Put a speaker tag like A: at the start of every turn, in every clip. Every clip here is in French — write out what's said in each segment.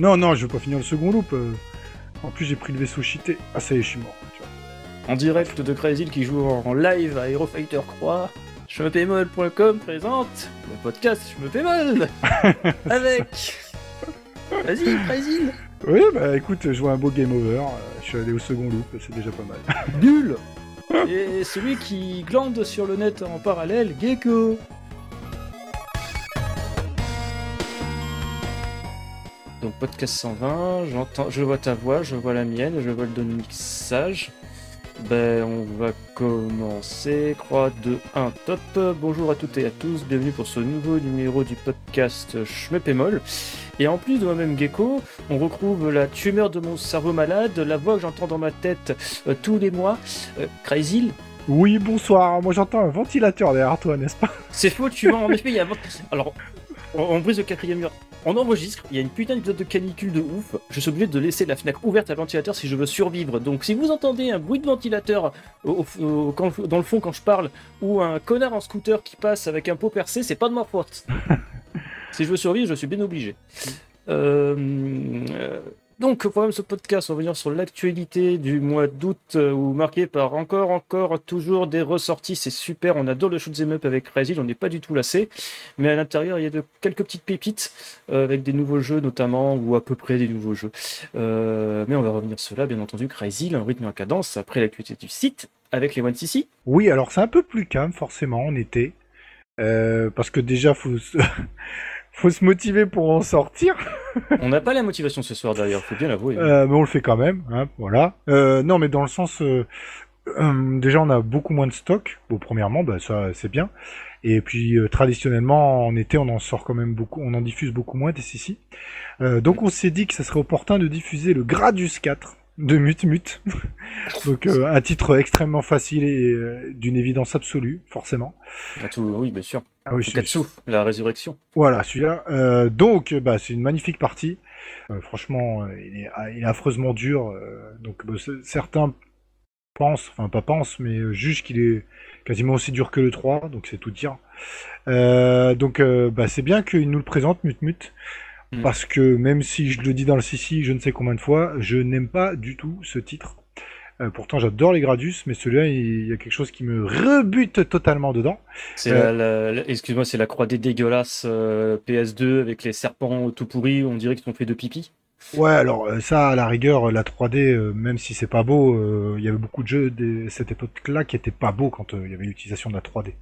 A: Non, non, je vais pas finir le second loop. euh. En plus, j'ai pris le vaisseau cheaté. Ah, ça y est, je suis mort. tu vois.
B: En direct de Crazy qui joue en live à Hero Fighter Croix. Je me pémol.com présente le podcast Je me pémol avec. Vas-y, Crazy
A: Oui, bah écoute, je vois un beau game over. euh, Je suis allé au second loop, c'est déjà pas mal.
B: Nul Et celui qui glande sur le net en parallèle, Gecko Donc podcast 120, j'entends, je vois ta voix, je vois la mienne, je vois le don mixage. Ben on va commencer. 3, 2, 1, top. Bonjour à toutes et à tous, bienvenue pour ce nouveau numéro du podcast Schmepémol. Et en plus de moi-même Gecko, on retrouve la tumeur de mon cerveau malade, la voix que j'entends dans ma tête euh, tous les mois, euh, Crazy.
A: Oui, bonsoir. Moi, j'entends un ventilateur derrière toi, n'est-ce pas?
B: C'est faux, tu vois, en effet, il y a... Alors, on, on brise le quatrième mur. On enregistre, il y a une putain d'épisode de canicule de ouf. Je suis obligé de laisser la fenêtre ouverte à ventilateur si je veux survivre. Donc, si vous entendez un bruit de ventilateur au- au- quand- dans le fond quand je parle, ou un connard en scooter qui passe avec un pot percé, c'est pas de ma faute. si je veux survivre, je suis bien obligé. Euh, euh, donc, pour ce podcast, on va venir sur l'actualité du mois d'août, euh, où marqué par encore, encore, toujours des ressorties. C'est super, on adore le shoot'em up avec Crazy, on n'est pas du tout lassé. Mais à l'intérieur, il y a de, quelques petites pépites, euh, avec des nouveaux jeux notamment, ou à peu près des nouveaux jeux. Euh, mais on va revenir sur cela, bien entendu, Crazy, un rythme et en cadence, après l'actualité du site, avec les One CC.
A: Oui, alors c'est un peu plus calme, forcément, en été. Euh, parce que déjà, faut. faut se motiver pour en sortir.
B: On n'a pas la motivation ce soir d'ailleurs, faut bien l'avouer.
A: Euh, mais on le fait quand même, hein, voilà. Euh, non, mais dans le sens, euh, euh, déjà on a beaucoup moins de stock. Bon, premièrement, bah ça c'est bien. Et puis euh, traditionnellement en été, on en sort quand même beaucoup, on en diffuse beaucoup moins des CC. Euh, donc on s'est dit que ça serait opportun de diffuser le Gradius 4 de Mut Mut. donc euh, un titre extrêmement facile et euh, d'une évidence absolue, forcément.
B: Ah, tout- oui, bien sûr.
A: Ah oui,
B: Katsu, la résurrection.
A: voilà, celui-là. Euh, donc, bah, c'est une magnifique partie. Euh, franchement, euh, il, est, ah, il est affreusement dur. euh, donc, bah, certains pensent, enfin pas pensent, mais jugent qu'il est quasiment aussi dur que le 3, donc c'est tout dire. Euh, donc, euh, bah, c'est bien qu'il nous le présente, Mut Mut.
B: Mm.
A: Parce que même si je le dis dans le CC, je ne sais combien de fois, je n'aime pas du tout ce titre. Euh, pourtant, j'adore les Gradius, mais celui-là, il y a quelque chose qui me rebute totalement dedans.
B: C'est
A: Euh.
B: excuse-moi, c'est la croix des dégueulasses euh, PS2 avec les serpents tout pourris, on dirait qu'ils sont fait de pipi.
A: Ouais, alors euh, ça, à la rigueur, la 3D, euh, même si c'est pas beau, il y avait beaucoup de jeux de cette époque-là qui étaient pas beaux quand il y avait l'utilisation de la 3D.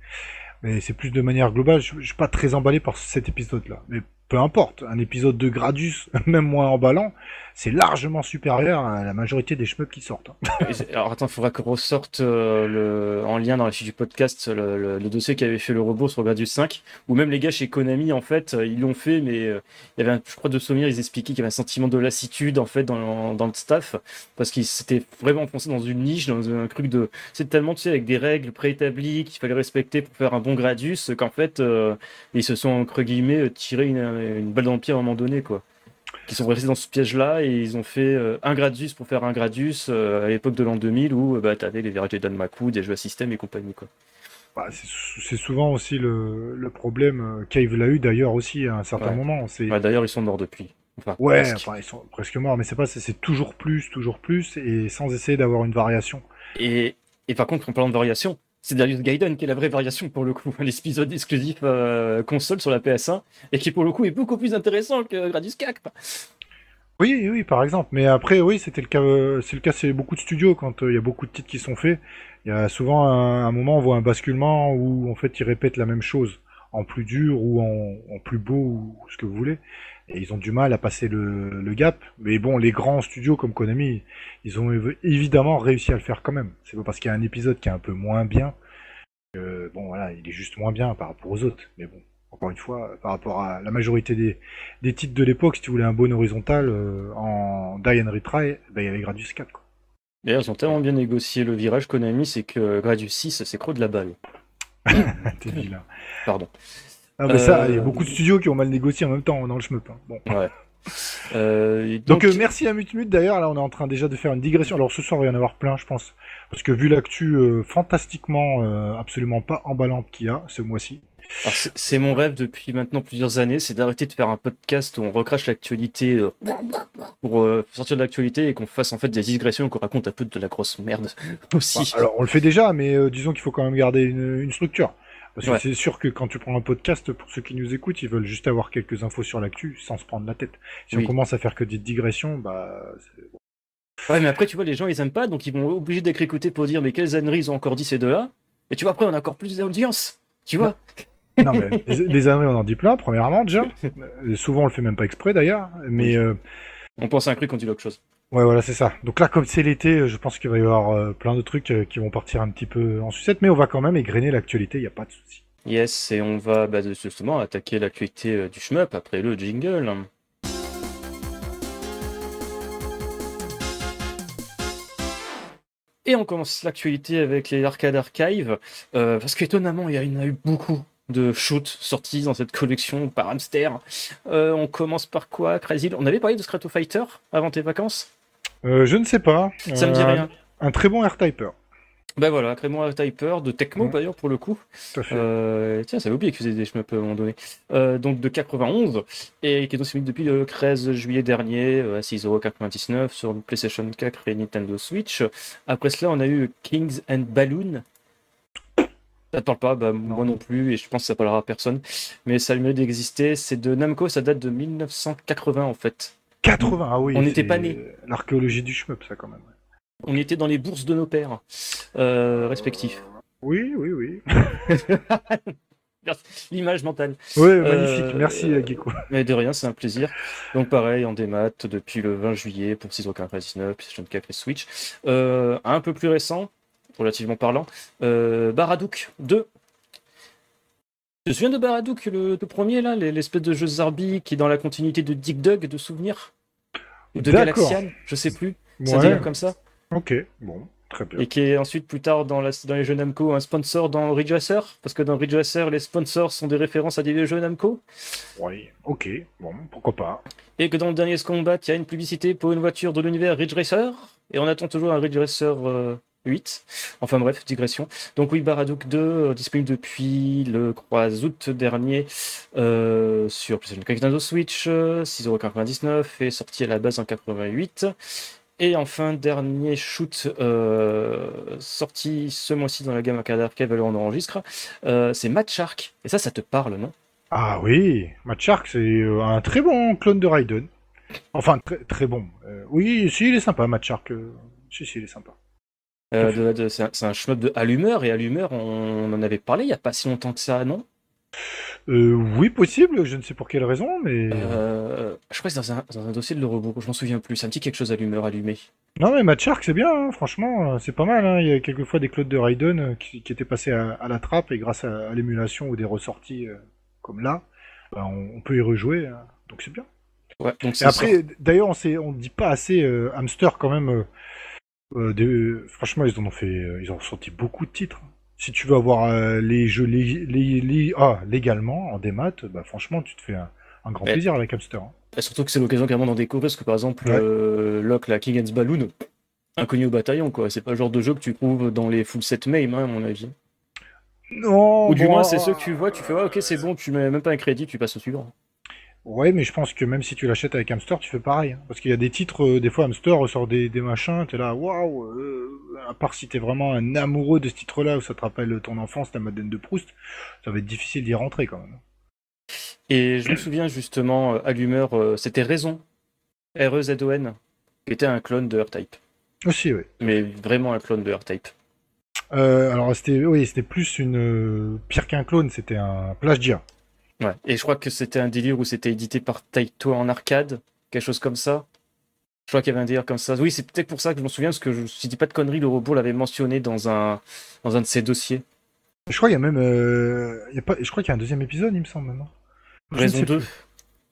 A: Mais c'est plus de manière globale, je, je suis pas très emballé par cet épisode-là. Mais peu importe, un épisode de Gradus, même moins emballant, c'est largement supérieur à la majorité des shmups qui sortent. hein.
B: Alors attends, il faudra qu'on ressorte euh, le, en lien dans la fiche du podcast le, le- le dossier qui avait fait le robot sur Gradius 5, où même les gars chez Konami, en fait, euh, ils l'ont fait, mais euh, il y avait, un, je crois, de souvenir, ils expliquaient qu'il y avait un sentiment de lassitude, en fait, dans, le staff, parce qu'ils s'étaient vraiment enfoncés dans une niche, dans un truc de... C'est tellement, tu sais, avec des règles préétablies qu'il fallait respecter pour faire un bon Gradius, qu'en fait, ils se sont, entre guillemets, tiré une, une balle dans le pied à un moment donné, quoi qui sont restés dans ce piège-là et ils ont fait euh, un Gradius pour faire un Gradius euh, à l'époque de l'an 2000 où euh, bah, t'avais les vérités d'Anmaku, des jeux à système et compagnie quoi.
A: Bah, c'est sou- c'est souvent aussi le, le problème, euh, Cave l'a eu d'ailleurs aussi à un certain
B: Ouais.
A: moment. C'est
B: Bah, D'ailleurs ils sont morts depuis. Enfin,
A: Ouais,
B: presque.
A: enfin, ils sont presque morts, mais c'est pas, c'est- c'est toujours plus, toujours plus, et sans essayer d'avoir une variation.
B: Et, et par contre en parlant de variation, c'est Darius Gaiden qui est la vraie variation pour le coup, l'épisode exclusif euh, console sur la PS1 et qui pour le coup est beaucoup plus intéressant que Gradius 4. quoi.
A: Oui, oui, par exemple. Mais après, oui, c'était le cas, euh, c'est le cas, c'est beaucoup de studios quand euh, il y a beaucoup de titres qui sont faits. Il y a souvent un, un moment, on voit un basculement où en fait ils répètent la même chose en plus dur ou en plus beau ou ce que vous voulez. Et ils ont du mal à passer le, le gap. Mais bon, les grands studios comme Konami, ils ont év- évidemment réussi à le faire quand même. C'est pas parce qu'il y a un épisode qui est un peu moins bien que bon voilà, il est juste moins bien par rapport aux autres. Mais bon, encore une fois, par rapport à la majorité des, des titres de l'époque, si tu voulais un bon horizontal euh, en Die and Retry, ben, il y avait Gradius 4. Quoi.
B: D'ailleurs ils ont tellement bien négocié le virage Konami, c'est que Gradius 6 c'est croc de la balle.
A: T'es vilain.
B: Pardon.
A: Ah, mais ça,
B: Euh,
A: il y a beaucoup de studios qui ont mal négocié en même temps dans le shmup. hein. Bon.
B: Ouais. Euh,
A: donc, euh, merci à Mutmut d'ailleurs, là on est en train déjà de faire une digression. Alors ce soir il va y en avoir plein je pense. Parce que vu l'actu euh, fantastiquement euh, absolument pas emballante qu'il y a ce mois-ci.
B: C'est- mon rêve depuis maintenant plusieurs années, c'est d'arrêter de faire un podcast où on recrache l'actualité euh, pour euh, sortir de l'actualité et qu'on fasse en fait des digressions qu'on raconte un peu de la grosse merde aussi.
A: Bah, alors on le fait déjà mais euh, disons qu'il faut quand même garder une, une structure. Parce que
B: Ouais.
A: c'est sûr que quand tu prends un podcast, pour ceux qui nous écoutent, ils veulent juste avoir quelques infos sur l'actu sans se prendre la tête. Si
B: Oui.
A: on commence à faire que des digressions, bah...
B: Ouais, mais après, tu vois, les gens, ils aiment pas, donc ils vont obligés d'être écoutés pour dire, mais quelles âneries ils ont encore dit ces deux-là? Et tu vois, après, on a encore plus d'audience. Tu vois?
A: Non mais les, les années on en dit plein, premièrement déjà. Euh, souvent on le fait même pas exprès d'ailleurs. Mais... euh,
B: On pense à un truc, on dit autre chose.
A: Ouais, voilà, c'est ça. Donc là, comme c'est l'été, euh, je pense qu'il va y avoir euh, plein de trucs euh, qui vont partir un petit peu en sucette, mais on va quand même égrener l'actualité, il n'y a pas de souci.
B: Yes, et on va bah, justement attaquer l'actualité du shmup après le jingle. Et on commence l'actualité avec les Arcade Archive, euh, parce qu'étonnamment, il y en a eu beaucoup de shoots sortis dans cette collection par Hamster. On commence par quoi, Crazy? On avait parlé de Strato Fighter avant tes vacances?
A: Euh, je ne sais pas.
B: Ça me dit
A: Euh,
B: rien.
A: Un très bon R-Typer.
B: Bah voilà, Crémon Typer de Tecmo d'ailleurs pour le coup. Euh, tiens, j'avais oublié qu'ils faisaient des shmups à un moment donné. Euh, donc de 91 et qui est disponible depuis le 13 juillet dernier euh, à 6,99€ sur PlayStation 4 et Nintendo Switch. Après cela, on a eu Kings and Balloon. Ça te parle pas, bah, moi non plus, et je pense que ça parlera à personne. Mais ça a le mérite d'exister. C'est de Namco, ça date de 1980 en fait.
A: 80, ah oui.
B: on n'était pas nés.
A: L'archéologie du shmup, ça quand même.
B: On était dans les bourses de nos pères euh, respectifs.
A: Oui, oui, oui.
B: L'image mentale. Euh,
A: magnifique. Merci,
B: euh,
A: Gecko.
B: Mais de rien, c'est un plaisir. Donc pareil, en démat depuis le 20 juillet pour 6,99€, PlayStation 4 et Switch. Euh, un peu plus récent, relativement parlant, euh, Baradook 2. Tu te souviens de Baradook, le, le premier là, l'espèce de jeu Zarbi qui est dans la continuité de Dig Dug de souvenirs? Ou de. Galaxian, je sais plus. Ça
A: Ouais.
B: comme ça.
A: Ok, bon, très bien.
B: Et qui est ensuite plus tard dans, la- dans les jeux Namco un sponsor dans Ridge Racer. Parce que dans Ridge Racer, les sponsors sont des références à des vieux jeux Namco.
A: Oui, ok, bon, pourquoi pas.
B: Et que dans le dernier Combat, il y a une publicité pour une voiture de l'univers Ridge Racer. Et on attend toujours un Ridge Racer euh, 8. Enfin bref, digression. Donc oui, Baradook 2, euh, disponible depuis le 3 août dernier euh, sur PlayStation 4 Nintendo Switch, euh, 6,99€ et sorti à la base en 88. Et enfin, dernier shoot euh, sorti ce mois-ci dans la gamme Arcade Arcade, on enregistre, c'est Match Shark. Et ça, ça te parle, non?
A: Ah oui, Match Shark, c'est un très bon clone de Raiden. Enfin, très, très bon. Oui, si, il est sympa, Match Shark. Si, si, il est sympa.
B: Euh, c'est un, c'est un shmup de Allumeur, et Allumeur, on, en avait parlé il n'y a pas si longtemps que ça, non?
A: Euh, oui, possible, je ne sais pour quelle raison, mais...
B: Euh, Je crois que c'est dans un, dans un dossier de l'Eurobourg, je m'en souviens plus. Ça me dit quelque chose Allumeur allumé.
A: Non, mais Match Shark, c'est bien, hein, franchement, c'est pas mal. hein. Il y a quelquefois des clones de Raiden qui, qui étaient passés à, à la trappe, et grâce à, à l'émulation ou des ressorties euh, comme là, ben, on, on peut y rejouer, hein. donc c'est bien.
B: Ouais, donc
A: Et
B: c'est
A: après, d'ailleurs, on on dit pas assez Hamster quand même. Euh, des- franchement, ils en ont fait, euh, ils ont sorti beaucoup de titres. Si tu veux avoir euh, les jeux ah, légalement en démat, bah franchement, tu te fais un, un grand
B: Ouais.
A: plaisir avec Hamster. hein.
B: Et surtout que c'est l'occasion carrément d'en découvrir, parce que par exemple,
A: Ouais.
B: euh, Locke, la King and Balloon, inconnu au bataillon, quoi. C'est pas le genre de jeu que tu trouves dans les full set MAME, hein, à mon avis.
A: Non.
B: Ou du
A: bon,
B: moins, c'est ceux que tu vois, tu fais, ouais, ok, c'est bon, tu mets même pas un crédit, tu passes au suivant.
A: Ouais, mais je pense que même si tu l'achètes avec Hamster, tu fais pareil. hein. Parce qu'il y a des titres, euh, des fois Hamster ressort des, des machins, t'es là, waouh. euh, à part si t'es vraiment un amoureux de ce titre-là, où ça te rappelle ton enfance, ta Madeleine de Proust, ça va être difficile d'y rentrer quand même.
B: Et je me souviens justement, euh, Allumeur, euh, c'était Raison, R-E-Z-O-N, qui était un clone de R-Type.
A: Aussi, oui.
B: Mais vraiment un clone de R-Type.
A: Euh, alors c'était oui, c'était plus une euh, pire qu'un clone, c'était un plagiat.
B: Ouais. Et je crois que c'était un délire où c'était édité par Taito en arcade, quelque chose comme ça. Je crois qu'il y avait un délire comme ça. Oui, c'est peut-être pour ça que je m'en souviens, parce que je, si je dis pas de conneries, le robot l'avait mentionné dans un, dans un de ses dossiers.
A: Je crois qu'il y a même euh, il y a pas je crois qu'il y a un deuxième épisode, il me semble maintenant.
B: Raison
A: sais
B: 2.
A: plus.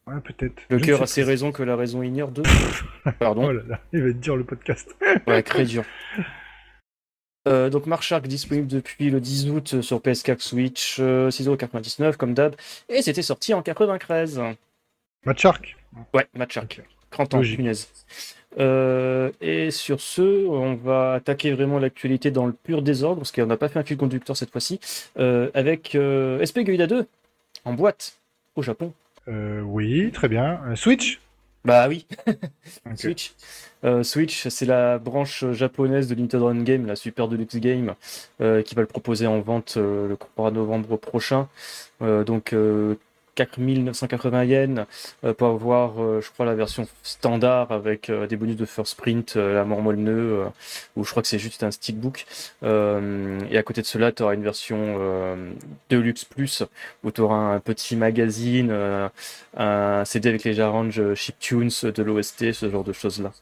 A: Ouais, peut-être.
B: Le
A: Je
B: cœur a ses raisons que la raison ignore 2. Pardon.
A: Oh là là, il va te dire le podcast.
B: Ouais, très dur. Euh, donc Marshark disponible depuis le 10 août sur PS4 Switch, euh, 6,99€ comme d'hab, et c'était sorti en 93.
A: Match Shark.
B: Ouais, Matt Shark.
A: Ok.
B: 30 ans, punaise. Euh, et sur ce, on va attaquer vraiment l'actualité dans le pur désordre, parce qu'on n'a pas fait un fil conducteur cette fois-ci, euh, avec euh, SP Guida 2 en boîte au Japon.
A: Euh, oui, très bien. Euh, Switch
B: Bah oui. Switch. Euh, Switch, c'est la branche japonaise de Nintendo Run Game, la Super Deluxe Game, euh, qui va le proposer en vente euh, le 3 novembre prochain. Donc euh, 4980 yens euh, pour avoir, euh, je crois, la version standard avec euh, des bonus de first print, la mort moelle nœud, où je crois que c'est juste un stickbook. Et à côté de cela, tu auras une version Deluxe Plus, où tu auras un petit magazine, un CD avec les arranges chiptunes, de l'OST, ce genre de choses-là.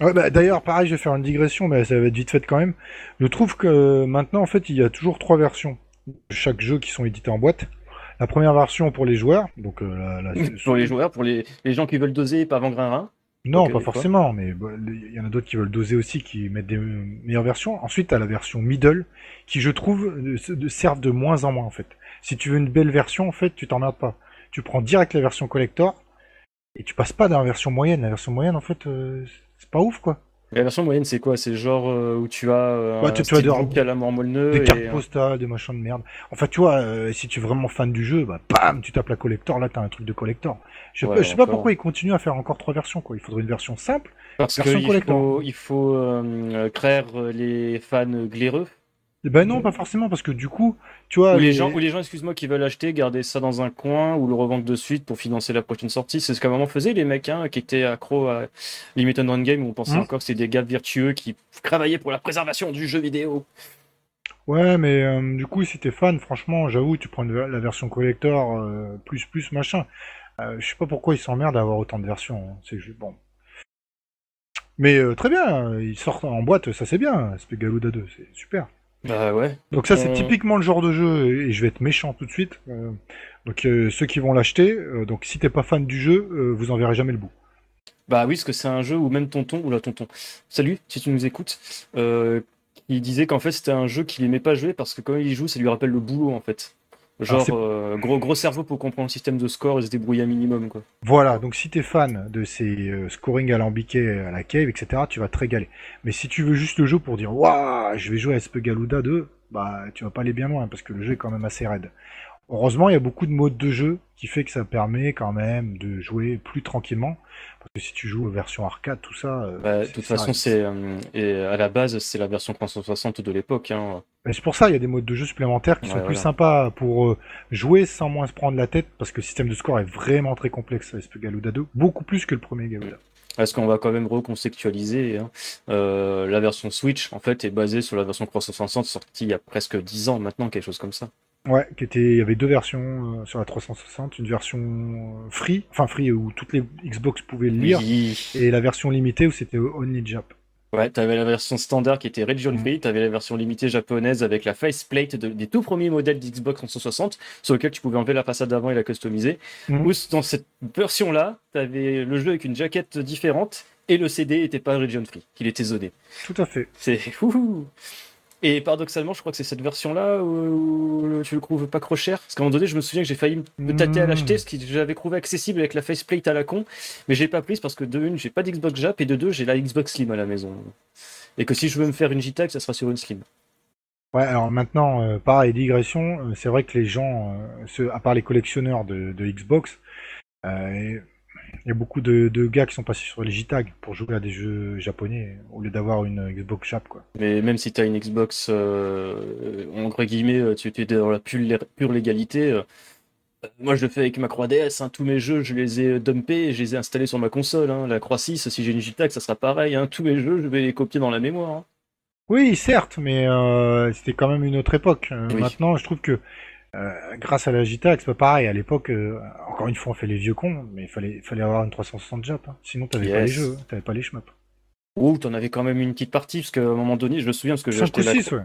A: Bah, D'ailleurs, pareil, je vais faire une digression, mais ça va être vite fait quand même. Je trouve que maintenant, en fait, il y a toujours trois versions de chaque jeu qui sont édités en boîte. La première version pour les joueurs, donc euh, la, la-
B: pour les joueurs, pour les, les gens qui veulent doser et pas vendre un rein.
A: Non, pas
B: fois.
A: forcément, mais bah, il y en a d'autres qui veulent doser aussi, qui mettent des meilleures versions. Ensuite, t'as la version middle, qui je trouve euh, servent de moins en moins en fait. Si tu veux une belle version, en fait, tu t'emmerdes pas. Tu prends direct la version collector et tu passes pas dans la version moyenne. La version moyenne, en fait, euh, c'est pas ouf quoi.
B: La version moyenne, c'est quoi? C'est genre euh, où tu as euh,
A: tu- tu as
B: à la mort
A: Des
B: et
A: cartes postales, des machins de merde. Enfin, tu vois, euh, si tu es vraiment fan du jeu, bah, bam, tu tapes la collector, là, t'as un truc de collector. Je sais,
B: Ouais,
A: pas, je sais pas
B: encore.
A: pourquoi ils continuent à faire encore trois versions, quoi. Il faudrait une version simple.
B: Parce
A: version
B: qu'il
A: collector.
B: faut, il faut euh, créer les fans glaireux.
A: Eh Ben non, pas forcément, parce que du coup, tu vois,
B: ou les gens, ou les gens excuse-moi, qui veulent acheter, garder ça dans un coin ou le revendre de suite pour financer la prochaine sortie. C'est ce qu'à un moment faisaient les mecs hein, qui étaient accros à Limited Run Game où on pensait
A: Mhm.
B: encore que c'était des gars vertueux qui travaillaient pour la préservation du jeu vidéo.
A: Ouais, mais euh, du coup, si t'es fan, franchement, j'avoue, tu prends la version collector, euh, plus, plus, machin. Euh, je sais pas pourquoi ils s'emmerdent à avoir autant de versions. hein. C'est juste bon. Mais très bien, ils sortent en boîte, ça c'est bien, Spégaluda 2, c'est super.
B: Bah ouais.
A: Donc ça, c'est
B: Euh.
A: typiquement le genre de jeu, et je vais être méchant tout de suite. euh, donc euh, ceux qui vont l'acheter, euh, donc si t'es pas fan du jeu, vous en verrez jamais le bout.
B: Bah oui, parce que c'est un jeu où même tonton, ou la tonton, salut, si tu nous écoutes, il disait qu'en fait c'était un jeu qu'il aimait pas jouer parce que quand il y joue, ça lui rappelle le boulot en fait. Genre euh, gros gros cerveau pour comprendre le système de score et se débrouiller un minimum quoi.
A: Voilà, donc si t'es fan de ces euh, scoring alambiqués à la cave, etc., tu vas te régaler. Mais si tu veux juste le jeu pour dire waouh, je vais jouer à Spégaluda 2, bah tu vas pas aller bien loin parce que le jeu est quand même assez raide. Heureusement, il y a beaucoup de modes de jeu qui fait que ça permet quand même de jouer plus tranquillement. Parce que si tu joues version arcade, tout ça. euh,
B: Bah, de toute façon, c'est euh, et à la base c'est la version 360 de l'époque. Hein.
A: C'est pour ça, il y a des modes de jeu supplémentaires qui
B: Ouais,
A: sont plus sympas pour euh, jouer sans moins se prendre la tête, parce que le système de score est vraiment très complexe à SP Galuda 2, beaucoup plus que le premier Galuda.
B: Parce qu'on va quand même recontextualiser. Hein. Euh, la version Switch en fait est basée sur la version 360 sortie il y a presque 10 ans maintenant, quelque chose comme ça.
A: Ouais, qui était, il y avait deux versions euh, sur la 360, une version euh, free, enfin free où toutes les Xbox pouvaient le lire,
B: Oui.
A: et la version limitée où c'était only Jap.
B: Ouais, t'avais la version standard qui était region
A: Mm.
B: free, t'avais la version limitée japonaise avec la faceplate de- des tout premiers modèles d'Xbox 360 sur lequel tu pouvais enlever la façade d'avant et la customiser.
A: Mm.
B: Ou dans cette version-là, t'avais le jeu avec une jaquette différente et le CD était pas region free, qu'il était zoné.
A: Tout à fait.
B: C'est fou. Et paradoxalement, je crois que c'est cette version-là où, tu le trouves pas trop cher. Parce qu'à un moment donné, je me souviens que j'ai failli me tâter à
A: Mm.
B: l'acheter, parce que j'avais trouvé accessible avec la faceplate à la con, mais j'ai pas prise parce que de une, j'ai pas d'Xbox Jap et de deux, j'ai la Xbox Slim à la maison. Et que si je veux me faire une JTAG, ça sera sur une Slim.
A: Ouais, alors maintenant, euh, pareil, digression, euh, c'est vrai que les gens, euh, ceux- à part les collectionneurs de, de Xbox, euh, il y a beaucoup de, de gars qui sont passés sur les JTAG pour jouer à des jeux japonais au lieu d'avoir une Xbox Jap, quoi.
B: Mais même si tu as une Xbox, euh, entre guillemets, euh, tu es dans la pure, lé- pure légalité. euh, moi, je le fais avec ma 3DS. hein, tous mes jeux, je les ai dumpés et je les ai installés sur ma console. hein. La Croix 6, si j'ai une JTAG, ça sera pareil. hein. Tous mes jeux, je vais les copier dans la mémoire.
A: Oui, certes, mais euh, c'était quand même une autre époque. Euh,
B: Oui.
A: Maintenant, je trouve que euh, grâce à la c'est pas pareil. À l'époque, euh, encore une fois, on fait les vieux cons, mais il fallait, fallait avoir une 360 Jap. hein. Sinon, t'avais pas les
B: Yes.
A: jeux, hein, t'avais pas les shmups.
B: Ou t'en avais quand même une petite partie, parce qu'à un moment donné, je me souviens, parce que j'ai
A: 5 ou
B: acheté la.
A: 6, ouais.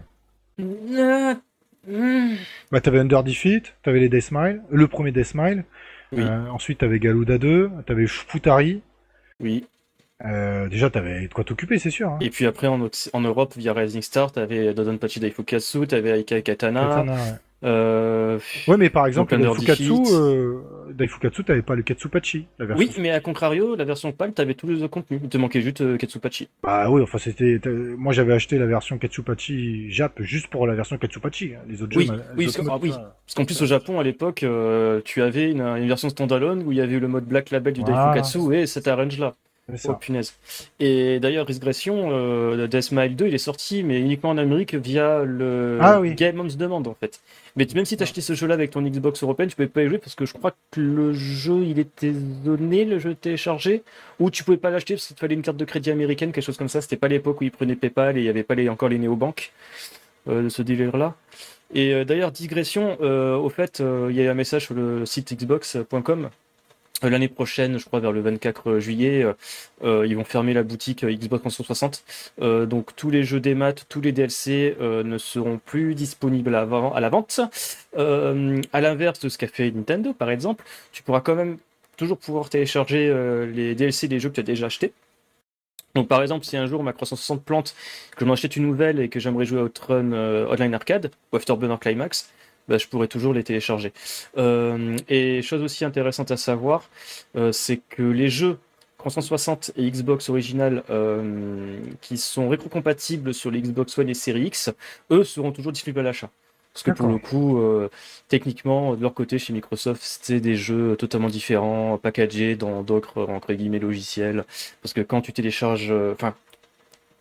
B: Ah, hmm.
A: Bah, t'avais Under Defeat, t'avais les Deathmile, le premier Deathmile.
B: Oui.
A: Euh, ensuite, t'avais Galuda 2, t'avais Futari.
B: Oui.
A: Euh, déjà, t'avais de quoi t'occuper, c'est sûr. Hein.
B: Et puis après, en, Europe, via Rising Star, t'avais Dodonpachi Daifukatsu, t'avais Aika Katana.
A: Katana, ouais.
B: Euh...
A: Ouais, mais par exemple,
B: Under
A: Fukatsu, euh, Daifukatsu, t'avais pas le Katsupachi, la version.
B: Oui, mais à contrario, la version PAL, t'avais tous les contenus. Il te manquait juste euh, Katsupachi.
A: Bah oui, enfin c'était. Moi j'avais acheté la version Katsupachi Jap juste pour la version Katsupachi. hein. Les autres
B: Oui,
A: jeux.
B: oui, parce
A: autres
B: ah oui.
A: ça-
B: Parce qu'en plus, au Japon, à l'époque, euh, tu avais une, une version standalone où il y avait eu le mode Black Label du
A: Voilà.
B: Daifukatsu et cet arrange-là. Oh punaise. Et d'ailleurs, Risgression, euh, Death Smile 2, il est sorti, mais uniquement en Amérique via le
A: Ah oui.
B: Game on Demand en fait. Mais même si tu acheté ce jeu-là avec ton Xbox européenne, tu pouvais pas y jouer parce que je crois que le jeu il était donné, le jeu téléchargé, ou tu pouvais pas l'acheter parce qu'il te fallait une carte de crédit américaine, quelque chose comme ça. C'était pas l'époque où ils prenaient PayPal et il y avait pas les, encore les néobanques euh, de ce délire-là. Et euh, d'ailleurs, digression, euh, au fait, euh, il y a eu un message sur le site xbox.com. Euh, L'année prochaine, je crois vers le 24 juillet, euh, euh, ils vont fermer la boutique euh, Xbox 360. Euh, donc tous les jeux des maths, tous les DLC euh, ne seront plus disponibles à, à la vente. Euh, à l'inverse de ce qu'a fait Nintendo, par exemple, tu pourras quand même toujours pouvoir télécharger euh, les DLC des jeux que tu as déjà achetés. Donc par exemple, si un jour ma 360 plante, que je m'achète une nouvelle et que j'aimerais jouer à Outrun euh, Online Arcade ou Afterburner Climax, bah, je pourrais toujours les télécharger. Euh, et chose aussi intéressante à savoir, euh, c'est que les jeux 360 et Xbox original euh, qui sont rétrocompatibles sur les Xbox One et Series X, eux seront toujours disponibles à l'achat. Parce que pour le coup, techniquement, de leur côté, chez Microsoft, c'était des jeux totalement différents, packagés dans d'autres, entre guillemets, logiciels. Parce que quand tu télécharges, enfin,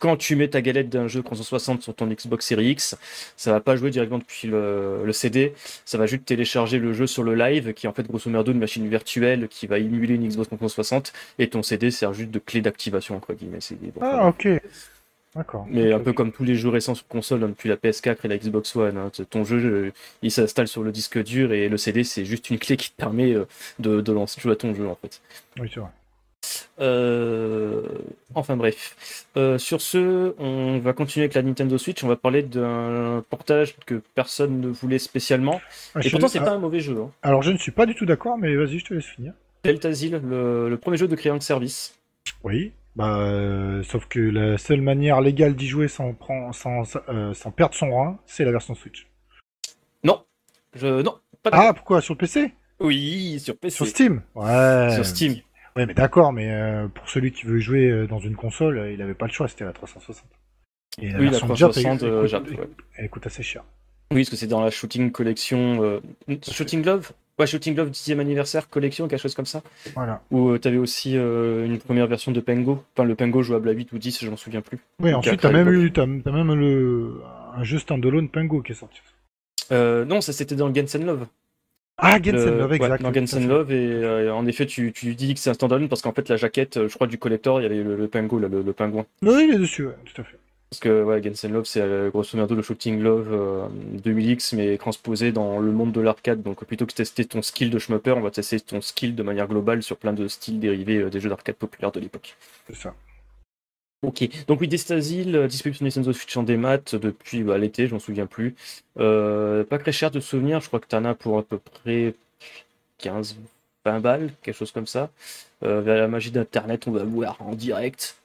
B: quand tu mets ta galette d'un jeu 360 sur ton Xbox Series X, ça va pas jouer directement depuis le, le CD, ça va juste télécharger le jeu sur le live, qui est en fait grosso merdo une machine virtuelle qui va émuler une Xbox 360, et ton CD sert juste de clé d'activation, entre guillemets. Bon,
A: Ah ok. D'accord.
B: Mais un peu comme tous les jeux récents sur console, hein, depuis la PS4 et la Xbox One, hein, ton jeu, euh, il s'installe sur le disque dur et le CD, c'est juste une clé qui te permet euh, de, de lancer jouer à ton jeu, en fait.
A: Oui, c'est vrai.
B: Euh, Enfin bref. Euh, sur ce, on va continuer avec la Nintendo Switch. On va parler d'un portage que personne ne voulait spécialement.
A: Ah,
B: Et pourtant, c'est
A: ah,
B: pas un mauvais jeu. hein.
A: Alors je ne suis pas du tout d'accord, mais vas-y, je te laisse finir.
B: Deltazil, le, le premier jeu de Créant Service.
A: Oui. Bah, euh, sauf que la seule manière légale d'y jouer sans, sans, sans perdre son rein, c'est la version Switch.
B: Non, je, non, pas.
A: Ah, pourquoi? Sur le PC
B: Oui, sur PC.
A: Sur Steam? Ouais.
B: Sur Steam.
A: Ouais, mais d'accord, mais euh, pour celui qui veut jouer euh, dans une console, euh, il avait pas le choix, c'était la 360. Et
B: Oui, la
A: version
B: 360
A: Jap, elle,
B: euh,
A: coûte,
B: Jap, ouais.
A: elle coûte assez cher.
B: Oui, parce que c'est dans la Shooting Collection. euh, Shooting Love? Ouais, Shooting Love 10e anniversaire collection, quelque chose comme ça.
A: Voilà.
B: Où tu avais aussi euh, une première version de Pengo. Enfin, le Pengo jouable à 8 ou 10, je m'en souviens plus.
A: Oui,
B: Donc,
A: ensuite, t'as
B: à
A: même eu, même le, un jeu standalone Pingo qui est sorti.
B: Euh, non, ça c'était dans Gensen Love.
A: Ah,
B: Le-
A: Love,
B: ouais,
A: exact.
B: Gensen
A: fait.
B: Love, et en effet, tu, tu dis que c'est un standalone parce qu'en fait, la jaquette, euh, je crois, du collector, il y avait le, le là, le, le pingouin.
A: Oui, il est dessus, ouais, tout à fait.
B: Parce que ouais, Gensen Love, c'est euh, grosso merdo le Shooting Love euh, 2000X, mais transposé dans le monde de l'arcade. Donc plutôt que de tester ton skill de shmupper, on va tester ton skill de manière globale sur plein de styles dérivés euh, des jeux d'arcade populaires de l'époque.
A: C'est ça.
B: Ok, donc oui, Destasil, euh, disponible sur Nintendo Switch en démat depuis bah, l'été, je m'en souviens plus. Euh, pas très cher de souvenir, je crois que t'en as pour à peu près 15, 20 balles, quelque chose comme ça. Euh, vers la magie d'internet, on va voir en direct.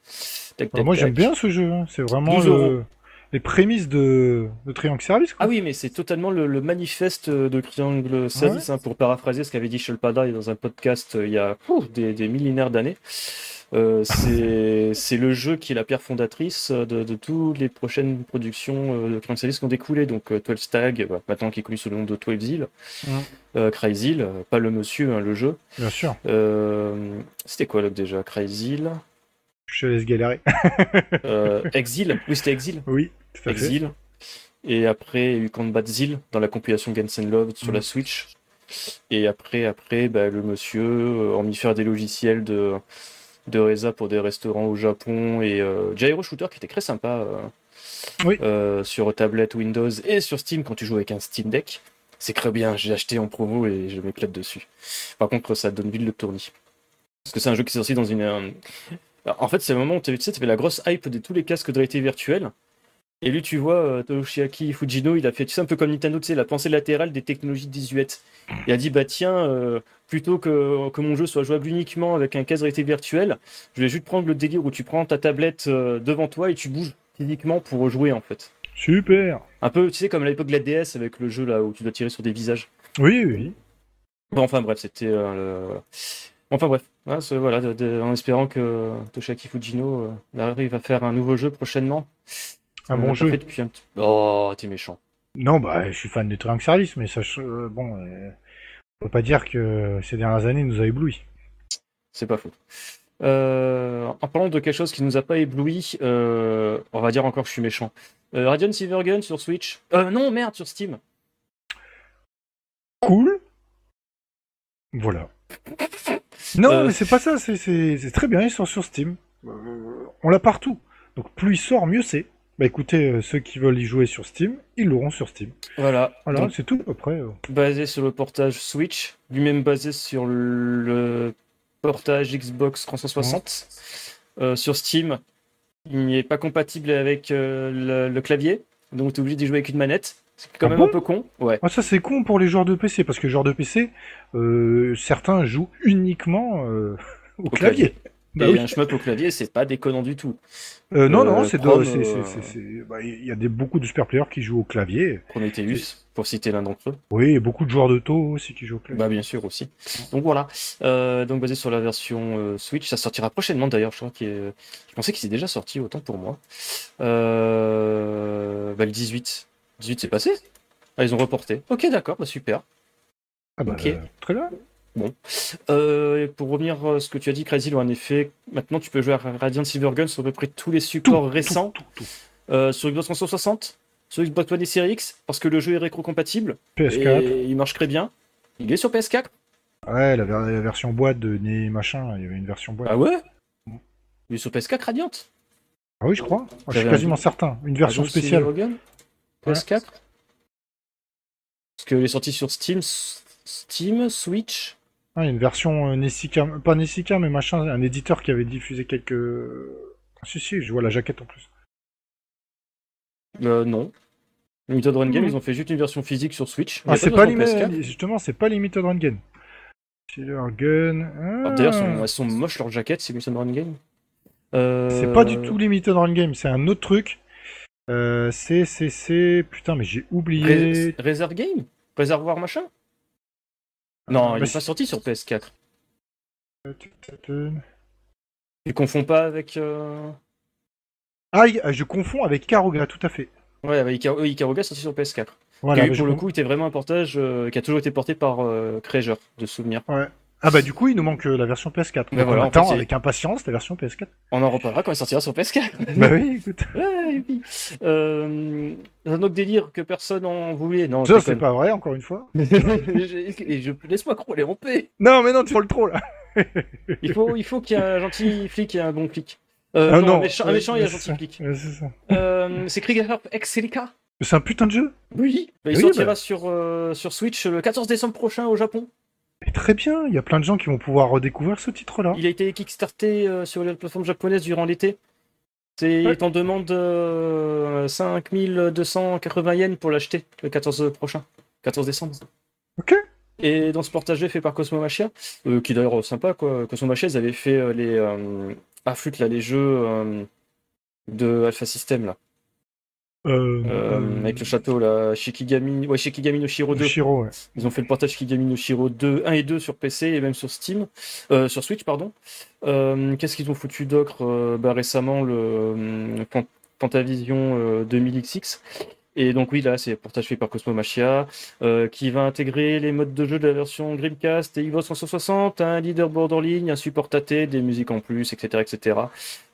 B: Tac, tac,
A: moi, j'aime bien ce jeu. hein. C'est vraiment
B: 12
A: le-
B: euros.
A: les prémices de, de Triangle Service. Quoi.
B: Ah oui, mais c'est totalement le, le manifeste de Triangle Service, hein, pour paraphraser ce qu'avait dit Shelpada dans un podcast il y a ouf, des, des millénaires d'années. Euh, c'est le jeu qui est la pierre fondatrice euh, de, de toutes les prochaines productions euh, de Service qui ont découlé. Donc euh, 12 Stag, bah, maintenant qui est connu sous le nom de 12 Zil,
A: Mhm.
B: euh, Cryzil, euh, pas le monsieur, hein, le jeu.
A: Bien sûr.
B: Euh, C'était quoi l'autre déjà? Cryzil?
A: Je te laisse galérer.
B: euh, Exil Oui, c'était Exil.
A: oui, tout à fait.
B: Exil. Et après, il y a eu Combat Zil dans la compilation Gensen Love sur la
A: Mhm.
B: Switch. Et après, après bah, le monsieur euh, a mis faire des logiciels de, de Reza pour des restaurants au Japon et euh, Gyro Shooter qui était très sympa euh,
A: Oui.
B: euh, sur tablette Windows et sur Steam quand tu joues avec un Steam Deck. C'est très bien, j'ai acheté en promo et je m'éclate dessus. Par contre, ça donne vite le tournis. Parce que c'est un jeu qui est sorti dans une. En fait, c'est le moment où tu sais, tu avais la grosse hype de tous les casques de réalité virtuelle. Et lui, tu vois, euh, Toshiaki Fujino, il a fait, tu sais, un peu comme Nintendo, tu sais, la pensée latérale des technologies désuètes. Il a dit, bah tiens, euh, plutôt que, que mon jeu soit jouable uniquement avec un casque réalité virtuelle, je vais juste prendre le délire où tu prends ta tablette euh, devant toi et tu bouges physiquement pour jouer, en fait.
A: Super.
B: Un peu, tu sais, comme à l'époque de la DS avec le jeu là où tu dois tirer sur des visages.
A: Oui, oui.
B: Bon, enfin bref, c'était euh, le- Enfin bref, hein, voilà, de- de- en espérant que Toshiaki Fujino arrive à faire un nouveau jeu prochainement.
A: Un
B: On
A: bon jeu.
B: fait depuis un petit- Oh, t'es méchant.
A: Non, bah, je suis fan de Triangle Service, mais ça, euh, bon, euh, on peut pas dire que ces dernières années nous a éblouis.
B: C'est pas faux. Euh, en parlant de quelque chose qui nous a pas ébloui, euh, on va dire encore que je suis méchant. Radiant Silvergun sur Switch. Euh, non, merde, sur Steam.
A: Cool. Voilà. Non, mais c'est pas ça, c'est- très bien, ils sont sur Steam. On l'a partout. Donc plus il sort, mieux c'est. Bah écoutez, euh, ceux qui veulent y jouer sur Steam, ils l'auront sur Steam.
B: Voilà.
A: Voilà,
B: Donc,
A: c'est tout à peu près. euh.
B: basé sur le portage Switch, lui-même basé sur le portage Xbox 360. Euh, sur Steam, il n'est pas compatible avec euh, le, le clavier, donc tu es obligé d'y jouer avec une manette. C'est quand
A: Ah
B: même
A: bon?
B: un peu con. Ouais.
A: Ah ça c'est con pour les joueurs de PC, parce que les joueurs de PC, euh, certains jouent uniquement euh, au, clavier. Bah
B: Et
A: oui.
B: un shmup au clavier, c'est pas déconnant du tout.
A: Euh, non,
B: euh,
A: non, c'est
B: euh,
A: c'est- bah, Il y a des, beaucoup de super players qui jouent au clavier.
B: Prometheus, pour citer l'un d'entre eux.
A: Oui, et beaucoup de joueurs de taux aussi qui jouent au clavier.
B: Bah bien sûr aussi. Donc voilà. Euh, donc basé sur la version euh, Switch, ça sortira prochainement d'ailleurs. Je crois qu'il est- je pensais qu'il s'est déjà sorti autant pour moi. Euh... Bah le 18. 18 c'est passé. Ah ils ont reporté. Ok d'accord, bah super.
A: Ah bah,
B: ok.
A: très bien.
B: Euh, et pour revenir à ce que tu as dit, Crazy, en effet, maintenant tu peux jouer à Radiant Silvergun sur à peu près tous les supports
A: Tout,
B: récents.
A: tout, tout, tout.
B: Euh, sur Xbox 360, sur Xbox One et Series X, parce que le jeu est rétro-compatible.
A: PS4.
B: Et il marche très bien. Il est sur PS4.
A: Ouais, la, ver- la version boîte de Né machin, il y avait une version boîte.
B: Ah ouais? Il est sur PS4 Radiant?
A: Ah oui, je crois. Moi, je suis
B: un
A: quasiment certain. Une version
B: Radiant
A: spéciale.
B: Silvergun PS4 Parce qu'elle est sortie sur Steam, Steam, Switch.
A: Ah, il y a une version euh, Nessica, pas Nessica, mais machin, un éditeur qui avait diffusé quelques. Ah, si, si, je vois la jaquette en plus.
B: Euh, non. Limited Run Game, ils ont fait juste une version physique sur Switch.
A: Ah, c'est pas
B: PS4.
A: limité. Justement, c'est pas Limited Run Game. Killer Gun. Ah.
B: D'ailleurs, sont- elles sont moches leurs jaquettes, c'est Limited Run Game. Euh,
A: C'est pas du tout Limited Run Game, c'est un autre truc. Euh, c'est, c'est, c'est. Putain, mais j'ai oublié.
B: Ré- Reserve Game? Réservoir machin? Non, il
A: bah,
B: est pas sorti sur PS4. Tu confonds pas avec. euh,
A: Ah, il- je confonds avec Karoga, tout à fait.
B: Ouais, avec Ika- euh, Ikaruga sorti sur PS4.
A: Voilà,
B: qui pour le coup était vraiment un portage euh, qui a toujours été porté par euh, de souvenir.
A: Ah bah du coup, il nous manque euh, la version PS4.
B: Mais voilà,
A: on
B: en
A: attend
B: fait,
A: avec impatience la version PS4.
B: On en reparlera quand il sortira sur PS4.
A: bah oui, écoute.
B: Ouais. Euh, un autre délire que personne en voulait. Non,
A: Ça, c'est pas vrai, encore une fois.
B: Et je... Laisse-moi crouler en paix.
A: Non, mais non, tu vois le trop là.
B: Il faut, il faut qu'il y ait un gentil flic et un bon flic. Euh,
A: Ah
B: non,
A: non,
B: un méchant, un
A: ouais,
B: méchant et un gentil
A: ça.
B: flic.
A: Ouais, c'est ça.
B: Euh, c'est Krieger Ex Celica
A: C'est un putain de jeu?
B: Oui. Bah, il
A: Oui,
B: sortira
A: bah.
B: sur, euh, sur Switch le 14 décembre prochain au Japon.
A: Et très bien, il y a plein de gens qui vont pouvoir redécouvrir ce titre-là.
B: Il a été kickstarté euh, sur les plateformes japonaises durant l'été. C'est
A: Ouais.
B: il est en demande euh, 5280 yens pour l'acheter le 14 prochain, 14 décembre.
A: Ok.
B: Et dans ce portage fait par Cosmo Machia, euh, qui d'ailleurs sympa quoi. Cosmo Machia, ils avaient fait euh, les euh, flûte, là les jeux euh, de Alpha System là,
A: Euh,
B: Euh, avec le château là, Shikigami, ouais Shikigami no Shiro 2.
A: Shiro, ouais.
B: Ils ont fait le portage Shikigami no Shiro 2, 1 et 2 sur PC et même sur Steam, euh, sur Switch, pardon. Euh, Qu'est-ce qu'ils ont foutu d'autre euh, bah, Récemment, le euh, euh, 2000XX. Et donc, oui, là, c'est portage fait par Cosmo Machia, euh, qui va intégrer les modes de jeu de la version Dreamcast et Xbox 360, un leaderboard en ligne, un support AT, des musiques en plus, etc. etc.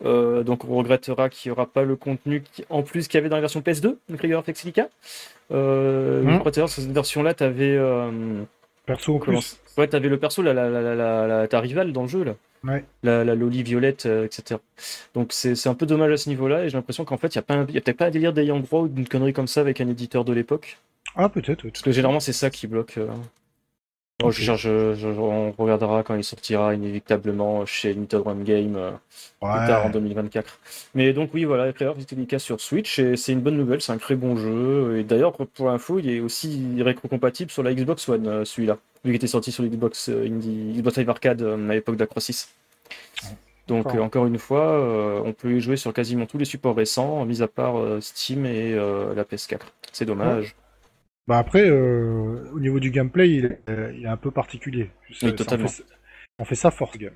B: Euh, donc, on regrettera qu'il n'y aura pas le contenu qui- en plus qu'il y avait dans la version PS2, de Krieger Flexilica. Euh, sur cette version-là, tu avais.
A: Perso en
B: Comment
A: plus.
B: Ouais, t'avais le perso, la, la, la, la, la- ta rivale dans le jeu, là.
A: Ouais.
B: La, la Loli Violette, euh, etc. Donc c'est c'est un peu dommage à ce niveau-là, et j'ai l'impression qu'en fait, il n'y a, pas un- y a peut-être pas un délire d'ayant droit ou d'une connerie comme ça avec un éditeur de l'époque.
A: Ah, peut-être, ouais.
B: Parce que généralement, c'est ça qui bloque. euh. Bon, je,
A: Ok.
B: je- je- on regardera quand il sortira inévitablement chez Limited Run Game euh, plus tard en
A: Ouais.
B: 2024. Mais donc oui, voilà, Creator Vitalica sur Switch, et c'est une bonne nouvelle, c'est un très bon jeu. Et d'ailleurs, pour info, il est aussi rétro-compatible sur la Xbox One, euh, celui-là. Lui qui était sorti sur l'Xbox euh, Indie, Xbox Live Arcade euh, à l'époque d'Acro 6. Donc encore une fois, on peut y jouer sur quasiment tous les supports récents, mis à part Steam et la PS4. C'est dommage.
A: Bah après, euh, au niveau du gameplay, il est, euh, il est un peu particulier. Ça-
B: Oui,
A: ça
B: totalement.
A: on fait sa force, game.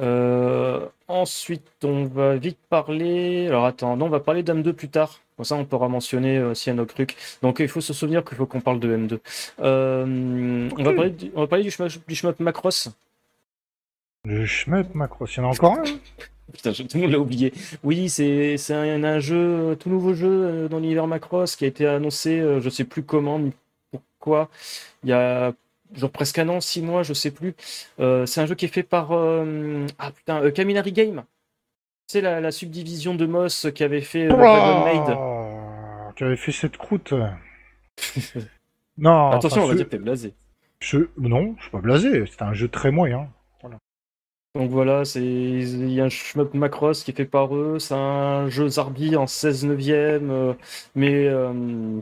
B: Euh, ensuite, on va vite parler. Alors attends, non, on va parler d'M2 plus tard. Comme ça, on pourra mentionner euh, s'il y a nos trucs. Donc, il faut se souvenir qu'il faut qu'on parle de M2. Euh, on, va parler du, on va parler du shmup, du shmup Macross.
A: Le shmup Macross, il y en a encore un hein?
B: Putain, tout le monde l'a oublié. Oui, c'est c'est un, un jeu, tout nouveau jeu euh, dans l'univers Macross qui a été annoncé, euh, je sais plus comment, ni pourquoi, il y a genre presque un an, six mois, je sais plus. Euh, c'est un jeu qui est fait par euh, ah putain, euh, Kaminari Game. C'est la, la subdivision de Moss qui avait fait euh, Dragon Maid.
A: Oh, Qui avait fait cette croûte. non,
B: Attention,
A: enfin,
B: on va dire que t'es blasé.
A: je... Non, je suis pas blasé. C'était un jeu très moyen.
B: Donc voilà, c'est il y a un shmup Macross qui est fait par eux, c'est un jeu Zarbi en 16 neuvième, euh, mais euh,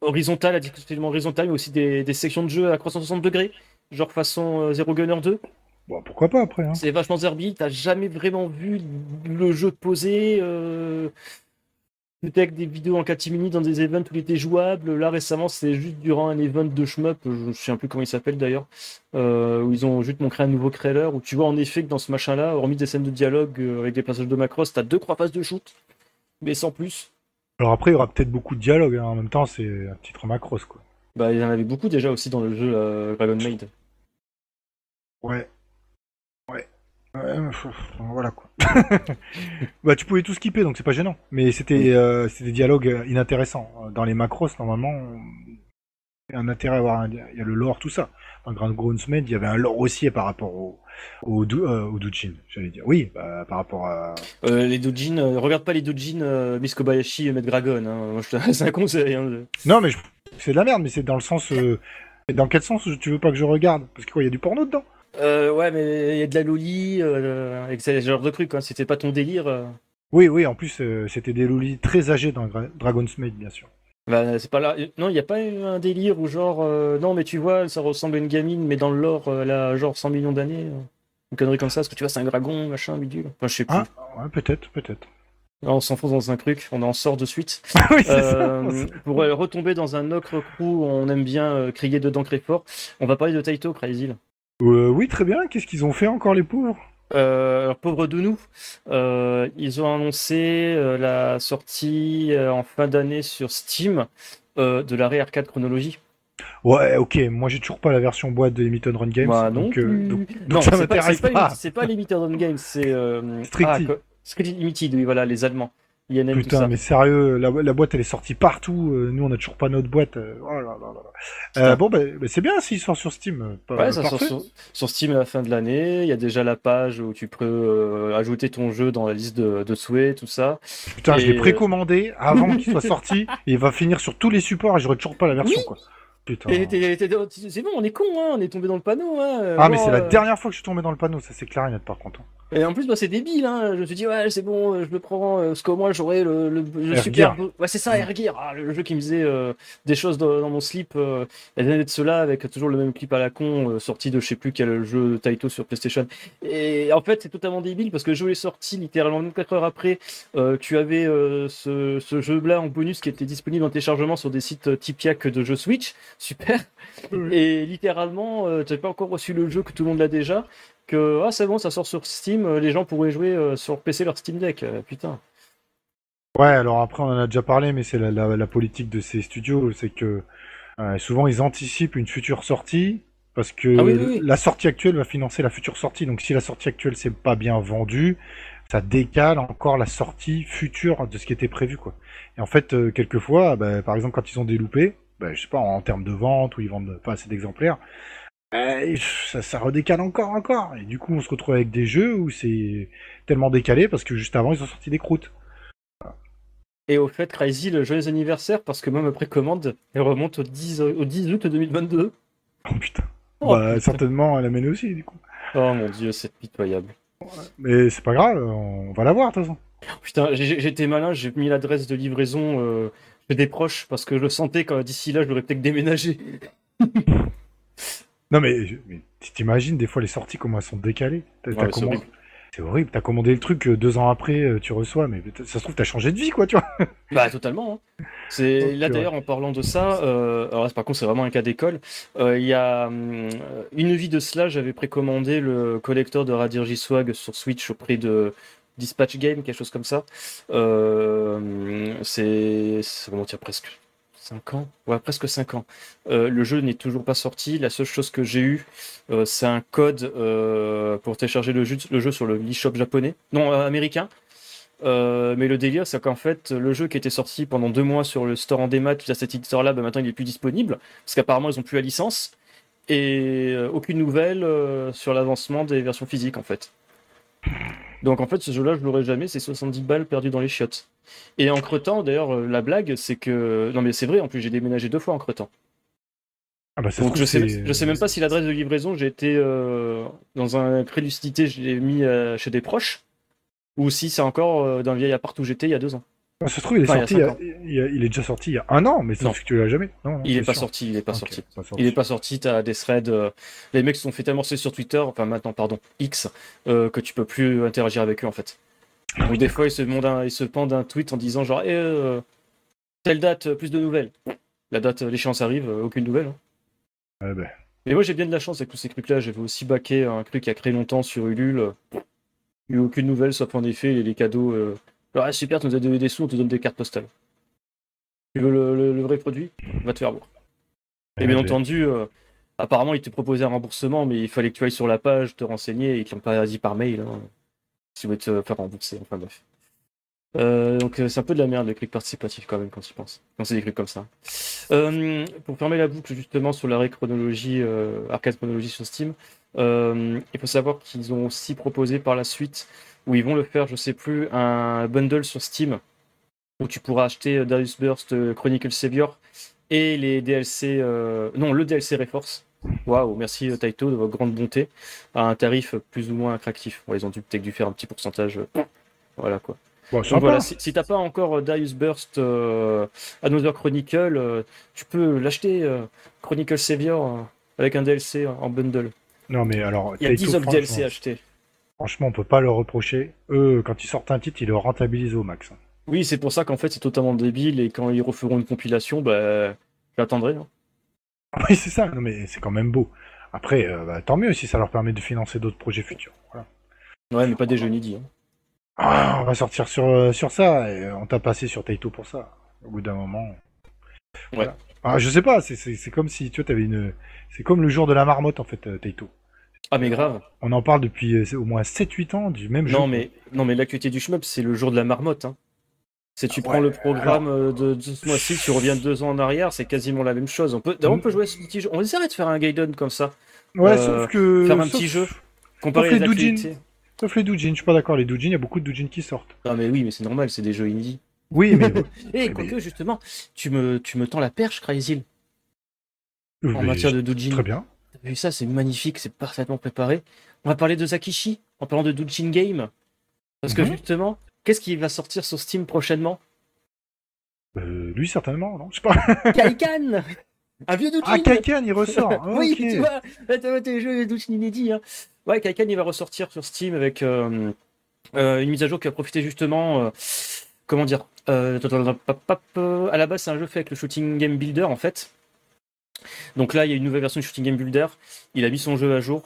B: horizontal, exclusivement horizontal, mais aussi des, des sections de jeu à 360 degrés, genre façon euh, Zero Gunner 2.
A: Bon, pourquoi pas après hein.
B: C'est vachement Zarbi, t'as jamais vraiment vu le jeu. Euh... C'était avec des vidéos en catimini dans des events où il était jouable. Là récemment, c'était juste durant un event de shmup, je ne sais plus comment il s'appelle d'ailleurs, euh, où ils ont juste montré un nouveau trailer où tu vois en effet que dans ce machin-là, hormis des scènes de dialogue euh, avec des passages de Macross, t'as deux trois phases de shoot, mais sans plus.
A: Alors après, il y aura peut-être beaucoup de dialogue. hein. En même temps, c'est un titre Macross, quoi.
B: Bah il y en avait beaucoup déjà aussi dans le jeu euh, Dragon Maid.
A: Ouais. Ouais. Voilà quoi. bah tu pouvais tout skipper donc c'est pas gênant. Mais c'était euh, c'était des dialogues inintéressants. Dans les macros normalement, il y a un intérêt à avoir un... il y a le lore tout ça. Dans Grand Groundsmed, il y avait un lore aussi par rapport au au, euh, au j'allais dire. Oui, bah, par rapport à
B: Euh, les doujins, euh, regarde pas les doujins euh, Miss Kobayashi et Maître Dragon, hein. C'est un conseil. hein.
A: Non mais je- c'est de la merde mais c'est dans le sens euh, dans quel sens tu veux pas que je regarde? Parce que quoi, il y a du porno dedans
B: Euh, ouais, mais il y a de la loli, euh, avec ce genre de trucs, hein. C'était pas ton délire. euh.
A: Oui, oui, en plus euh, c'était des lolis très âgés dans Gra- Dragon's Maid bien sûr.
B: Bah, c'est pas là. Non, il n'y a pas eu un délire où genre. euh, Non, mais tu vois, ça ressemble à une gamine, mais dans le lore, euh, elle a genre 100 millions d'années. euh. Une connerie comme ça, parce que tu vois, c'est un dragon, machin, bidule. Enfin, je sais plus.
A: Ah, ouais, peut-être, peut-être.
B: Là, on s'enfonce dans un truc, on en sort de suite.
A: oui, c'est
B: Euh,
A: ça.
B: pour euh, retomber dans un autre crew, on aime bien euh, crier dedans très fort. On va parler de Taito, Crazy.
A: Euh, oui, très bien. Qu'est-ce qu'ils ont fait encore les pauvres?
B: Euh, alors, pauvre de nous, euh, ils ont annoncé euh, la sortie euh, en fin d'année sur Steam de l'arrêt arcade chronologie.
A: Ouais, ok. Moi, j'ai toujours pas la version boîte de Limited Run Games.
B: Moi non
A: donc, donc,
B: non,
A: donc ça
B: pas, c'est pas,
A: pas.
B: Limited- c'est pas Limited Run Games, c'est euh,
A: Strictly.
B: ah, Strictly Limited, oui, voilà, les Allemands. Tout
A: Putain,
B: ça.
A: mais sérieux, la, la boîte elle est sortie partout. euh, nous, on a toujours pas notre boîte. euh, oh là là là là. Euh, bon, bah, bah, c'est bien s'il sort sur Steam. pas-
B: Ouais, ça sort sur, sur Steam à la fin de l'année. Il y a déjà la page où tu peux euh, ajouter ton jeu dans la liste de, de souhaits, tout ça.
A: Putain, je l'ai précommandé avant qu'il soit sorti. et il va finir sur tous les supports et j'aurai toujours pas la version,
B: Oui.
A: quoi.
B: C'est bon, on est con, hein, on est tombé dans le panneau. Hein,
A: Ah, mais c'est la
B: euh,
A: dernière fois que je suis tombé dans le panneau, ça c'est clair et net par contre.
B: Et en plus, bah, c'est débile. Hein. Je me suis dit, ouais, c'est bon, euh, je le prends. euh, parce qu'au moins, j'aurai le, le, le super.
A: Gear.
B: Ouais, c'est ça, Air Gear. Ah, le jeu qui me faisait euh, des choses dans, dans mon slip. Euh, il y a de cela, avec toujours le même clip à la con, euh, sorti de je sais plus quel jeu Taito sur PlayStation. Et en fait, c'est totalement débile parce que le jeu est sorti littéralement 24 heures après. Euh, tu avais euh, ce, ce jeu-là en bonus qui était disponible en téléchargement sur des sites Tipiak de jeux Switch. Super. Et littéralement, euh, tu n'avais pas encore reçu le jeu que tout le monde l'a déjà. Que ah, c'est bon, ça sort sur Steam, euh, les gens pourraient jouer euh, sur PC leur Steam Deck. Euh, putain.
A: Ouais, alors après on en a déjà parlé, mais c'est la, la, la politique de ces studios, c'est que euh, souvent ils anticipent une future sortie parce que
B: Ah oui, oui, oui.
A: la sortie actuelle va financer la future sortie. Donc si la sortie actuelle c'est pas bien vendu, ça décale encore la sortie future de ce qui était prévu quoi. Et en fait, euh, quelquefois, bah, par exemple quand ils ont des loupés, bah, je sais pas en termes de vente où ils vendent pas assez d'exemplaires, euh, ça, ça redécale encore, encore. Et du coup, on se retrouve avec des jeux où c'est tellement décalé parce que juste avant ils ont sorti des croûtes.
B: Et au fait, Crazy, le joyeux anniversaire, parce que même après commande, elle remonte au 10, au 10 août 2022.
A: Oh putain.
B: Oh,
A: bah,
B: putain.
A: certainement, elle amène aussi, du coup.
B: Oh mon dieu, c'est pitoyable.
A: Mais c'est pas grave, on va la voir, de toute façon.
B: Putain, j'étais malin, j'ai mis l'adresse de livraison euh, des proches parce que je le sentais quand d'ici là, je l'aurais peut-être déménagé.
A: Non, mais, mais t'imagines des fois les sorties, comment elles sont décalées
B: Ouais, c'est
A: commandé-
B: horrible.
A: T'as commandé le truc, euh, deux ans après, euh, tu reçois, mais ça se trouve, t'as changé de vie, quoi, tu vois.
B: Bah totalement. hein. C'est
A: Donc,
B: là d'ailleurs en parlant de ça. euh, alors là, par contre c'est vraiment un cas d'école. Euh, Il y a une vie de cela, j'avais précommandé le collector de Radirji Swag sur Switch auprès de Dispatch Game, quelque chose comme ça. Euh, c'est c'est- comment dire presque 5 ans. Ouais, presque 5 ans. Euh, le jeu n'est toujours pas sorti. La seule chose que j'ai eu, euh, c'est un code euh, pour télécharger le jeu, sur le eShop japonais, non américain. Mais le délire, c'est qu'en fait, le jeu qui était sorti pendant deux mois sur le store en démat via cet éditeur-là, bah, maintenant il est plus disponible, parce qu'apparemment ils ont plus la licence, et aucune nouvelle sur l'avancement des versions physiques en fait. Donc en fait, ce jeu-là, je l'aurai jamais, c'est 70 balles perdues dans les chiottes. Et en cretant, d'ailleurs, euh, la blague, c'est que. Non mais c'est vrai, en plus j'ai déménagé deux fois en cretant.
A: Ah bah,
B: Donc je sais, je sais même pas si l'adresse de livraison, j'ai été euh, dans un cré lucidité, je l'ai mis euh, chez des proches, ou si c'est encore euh, dans le vieil appart où j'étais il y a deux ans.
A: Ah, ça se trouve, il est
B: Enfin, il y
A: sorti, il, y a- il y il est déjà sorti il y a un an, mais
B: Non.
A: que tu l'as jamais. Non, non,
B: Il est
A: c'est
B: pas sorti, il est pas sorti.
A: pas sorti.
B: Il est pas sorti, t'as des threads. euh, les mecs se sont fait tellement harceler sur Twitter, enfin maintenant, pardon, X, euh, que tu peux plus interagir avec eux en fait. Donc des fois, ils se, un- ils se pendent un tweet en disant genre, Eh, euh, telle date, plus de nouvelles. La date, l'échéance arrive, aucune nouvelle. hein.
A: Bah,
B: Mais moi, j'ai bien de la chance avec tous ces trucs-là. J'avais aussi baqué un truc qui a créé longtemps sur Ulule. Il n'y a eu aucune nouvelle, sauf en effet les cadeaux. Ah, super, tu nous as donné des sous, on te donne des cartes postales. Tu veux le, le- le vrai produit? Va te faire voir. Et bien entendu, euh, apparemment, ils te proposaient un remboursement, mais il fallait que tu ailles sur la page, te renseigner, et qu'ils n'ont pas dit par mail. Hein, si vous voulez te faire rembourser, enfin bref. Euh, donc euh, c'est un peu de la merde le clic participatif quand même quand tu penses. Quand c'est des trucs comme ça. Euh, pour fermer la boucle justement sur l'arrêt chronologie, arcade chronologie sur Steam, il faut savoir qu'ils ont aussi proposé par la suite, où ils vont le faire, je sais plus, un bundle sur Steam où tu pourras acheter euh, Darius Burst, euh, Chronicle Savior et les DLC, euh, non le DLC Reforce. Waouh, merci Taito de votre grande bonté à un tarif plus ou moins attractif. Bon, ils ont dû peut-être dû faire un petit pourcentage. voilà quoi.
A: bon,
B: Donc
A: sympa.
B: voilà, si, si t'as pas encore Darius Burst euh, Another Chronicle, euh, tu peux l'acheter Chronicle Savior avec un DLC en bundle.
A: Non, mais alors,
B: Il y a
A: Taito,
B: 10 autres DLC achetés.
A: Franchement, on peut pas leur reprocher. Eux, quand ils sortent un titre, ils le rentabilisent au max.
B: Oui, c'est pour ça qu'en fait c'est totalement débile et quand ils referont une compilation, bah, j'attendrai. hein.
A: Oui, c'est ça. Non, mais c'est quand même beau. Après, euh, bah, tant mieux si ça leur permet de financer d'autres projets futurs. Voilà.
B: Ouais, mais pas des jeux hein.
A: Ah, on va sortir sur, euh, sur ça. Et on t'a passé sur Taito pour ça. Au bout d'un moment. Voilà. Ah, je sais pas. C'est- comme si tu vois, t'avais une. C'est comme le jour de la marmotte en fait, euh, Taito.
B: Ah mais grave.
A: On en parle depuis euh, au moins 7-8 ans du même jeu.
B: Non mais non mais l'actualité du shmup c'est le jour de la marmotte. Hein. C'est tu
A: Ah
B: prends
A: ouais,
B: le programme euh, de, de ce mois-ci, tu reviens deux ans en arrière, c'est quasiment la même chose. On peut, on peut jouer à ce petit jeu. On essaierait de faire un Gaiden comme ça,
A: Ouais,
B: euh,
A: sauf que.
B: faire un
A: sauf-
B: petit jeu, comparer
A: sauf
B: les
A: les doujins. Sauf les doujins, je suis pas d'accord. Les doujins, il y a beaucoup de doujins qui sortent.
B: Non mais oui, mais c'est normal, c'est des jeux indie.
A: Oui, mais.
B: Et
A: mais-
B: quoique justement, tu me, tu me tends la perche, Crazy, en matière de doujin.
A: Très bien.
B: T'as vu ça, c'est magnifique, c'est parfaitement préparé. On va parler de Zakishi en parlant de doujin game, parce que
A: Mhm.
B: justement, qu'est-ce qui va sortir sur Steam prochainement?
A: Euh, lui, certainement, non Je sais pas.
B: Kaikan Un vieux doujin
A: Ah, Kaikan, il ressort.
B: Oui, tu vois, t'as tes jeux doujin inédits. Hein. Ouais, Kaikan, il va ressortir sur Steam avec euh, euh, une mise à jour qui a profité justement, euh, comment dire, à la base, c'est un jeu fait avec le Shooting Game Builder en fait. Donc là, il y a une nouvelle version de Shooting Game Builder. Il a mis son jeu à jour,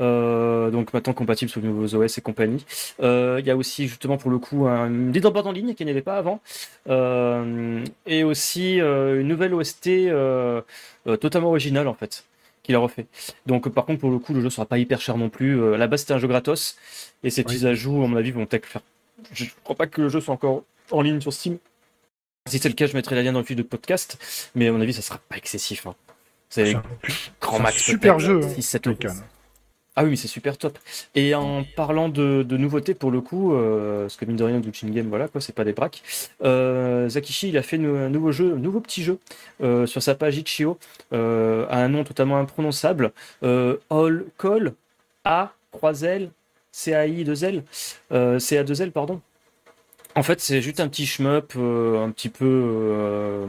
B: euh, donc maintenant compatible sur les nouveaux OS et compagnie. Euh, il y a aussi justement pour le coup un leaderboard en ligne qu'il n'y avait pas avant, Euh, et aussi une nouvelle OST totalement originale en fait qu'il a refait. Donc par contre pour le coup le jeu sera pas hyper cher non plus. À la base c'était un jeu gratos et ces petits
A: Oui.
B: ajouts à mon avis vont peut-être faire. Je crois pas que le jeu soit encore en ligne sur Steam. Si c'est le cas je mettrai la lien dans le fil de podcast, mais à mon avis ça sera pas excessif. hein. C'est
A: C'est un
B: grand
A: c'est
B: max.
A: super jeu, hein,
B: 6-7 euros.
A: Kaikan.
B: Ah oui, mais c'est super top. Et en parlant de, de nouveautés, pour le coup, euh, parce que mine de rien, Duchin Game, voilà, quoi, c'est pas des braques. Euh, Zakishi, il a fait un nouveau jeu, un nouveau petit jeu euh, sur sa page Itch.io, euh, à un nom totalement imprononçable. Euh, All Call A, 3 L, CAI 2 L, euh, CA 2 L, pardon. En fait, c'est juste un petit shmup, euh, un petit peu, euh,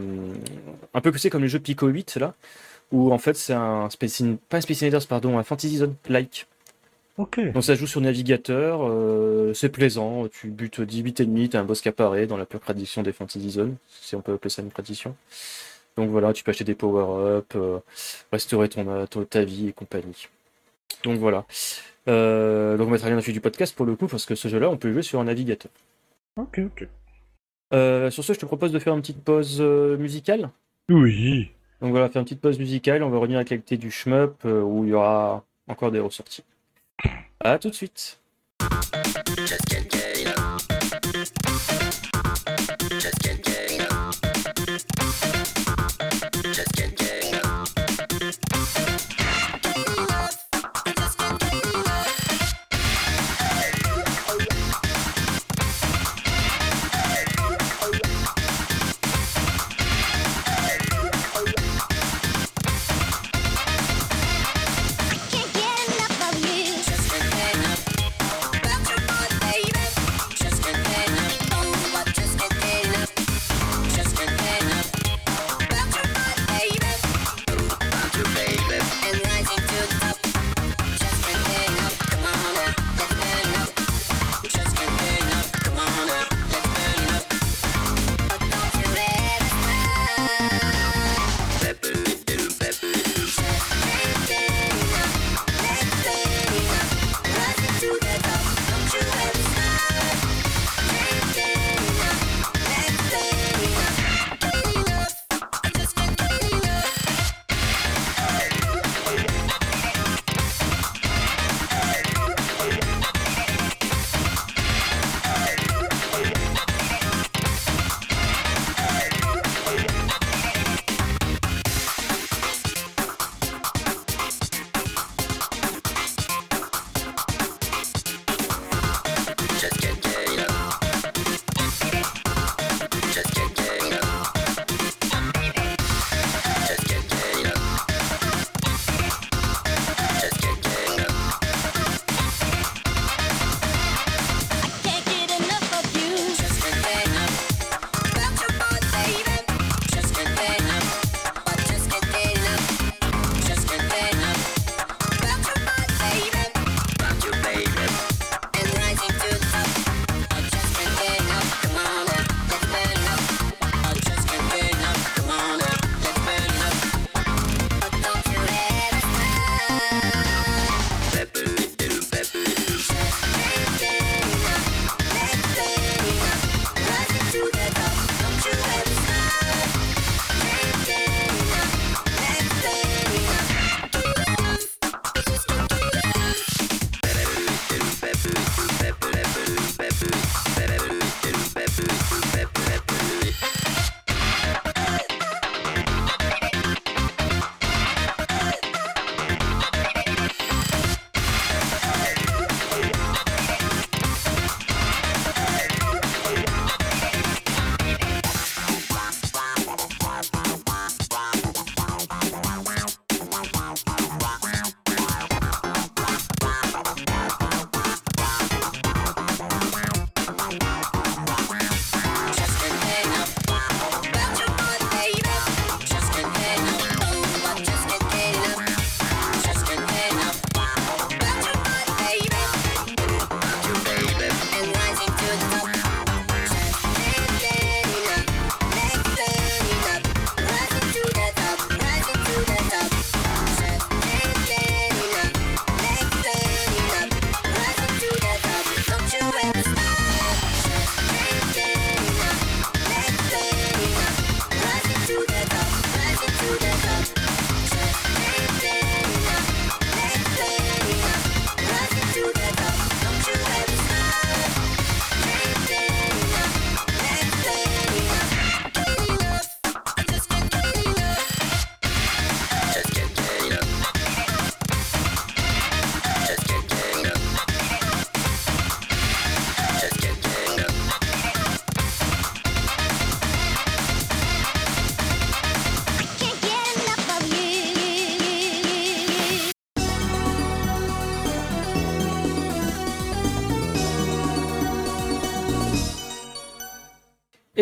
B: un peu poussé comme le jeu Pico 8 là, où en fait c'est un Space In- pas un Space Invaders, pardon, un Fantasy Zone like.
A: Ok.
C: Donc ça joue sur navigateur, euh, c'est plaisant, tu butes 18 ennemis, t'as un boss qui apparaît dans la pure tradition des Fantasy Zone, si on peut appeler ça une tradition. Donc voilà, tu peux acheter des power-up, euh, restaurer ton, ton- ta vie et compagnie. Donc voilà. Euh, donc on mettra rien dans du podcast pour le coup, parce que ce jeu-là, on peut jouer sur un navigateur.
A: Ok, ok.
C: Euh, sur ce, je te propose de faire une petite pause euh, musicale.
A: Oui.
C: Donc voilà, faire une petite pause musicale, on va revenir à la qualité du shmup, euh, où il y aura encore des ressorties. À tout de suite.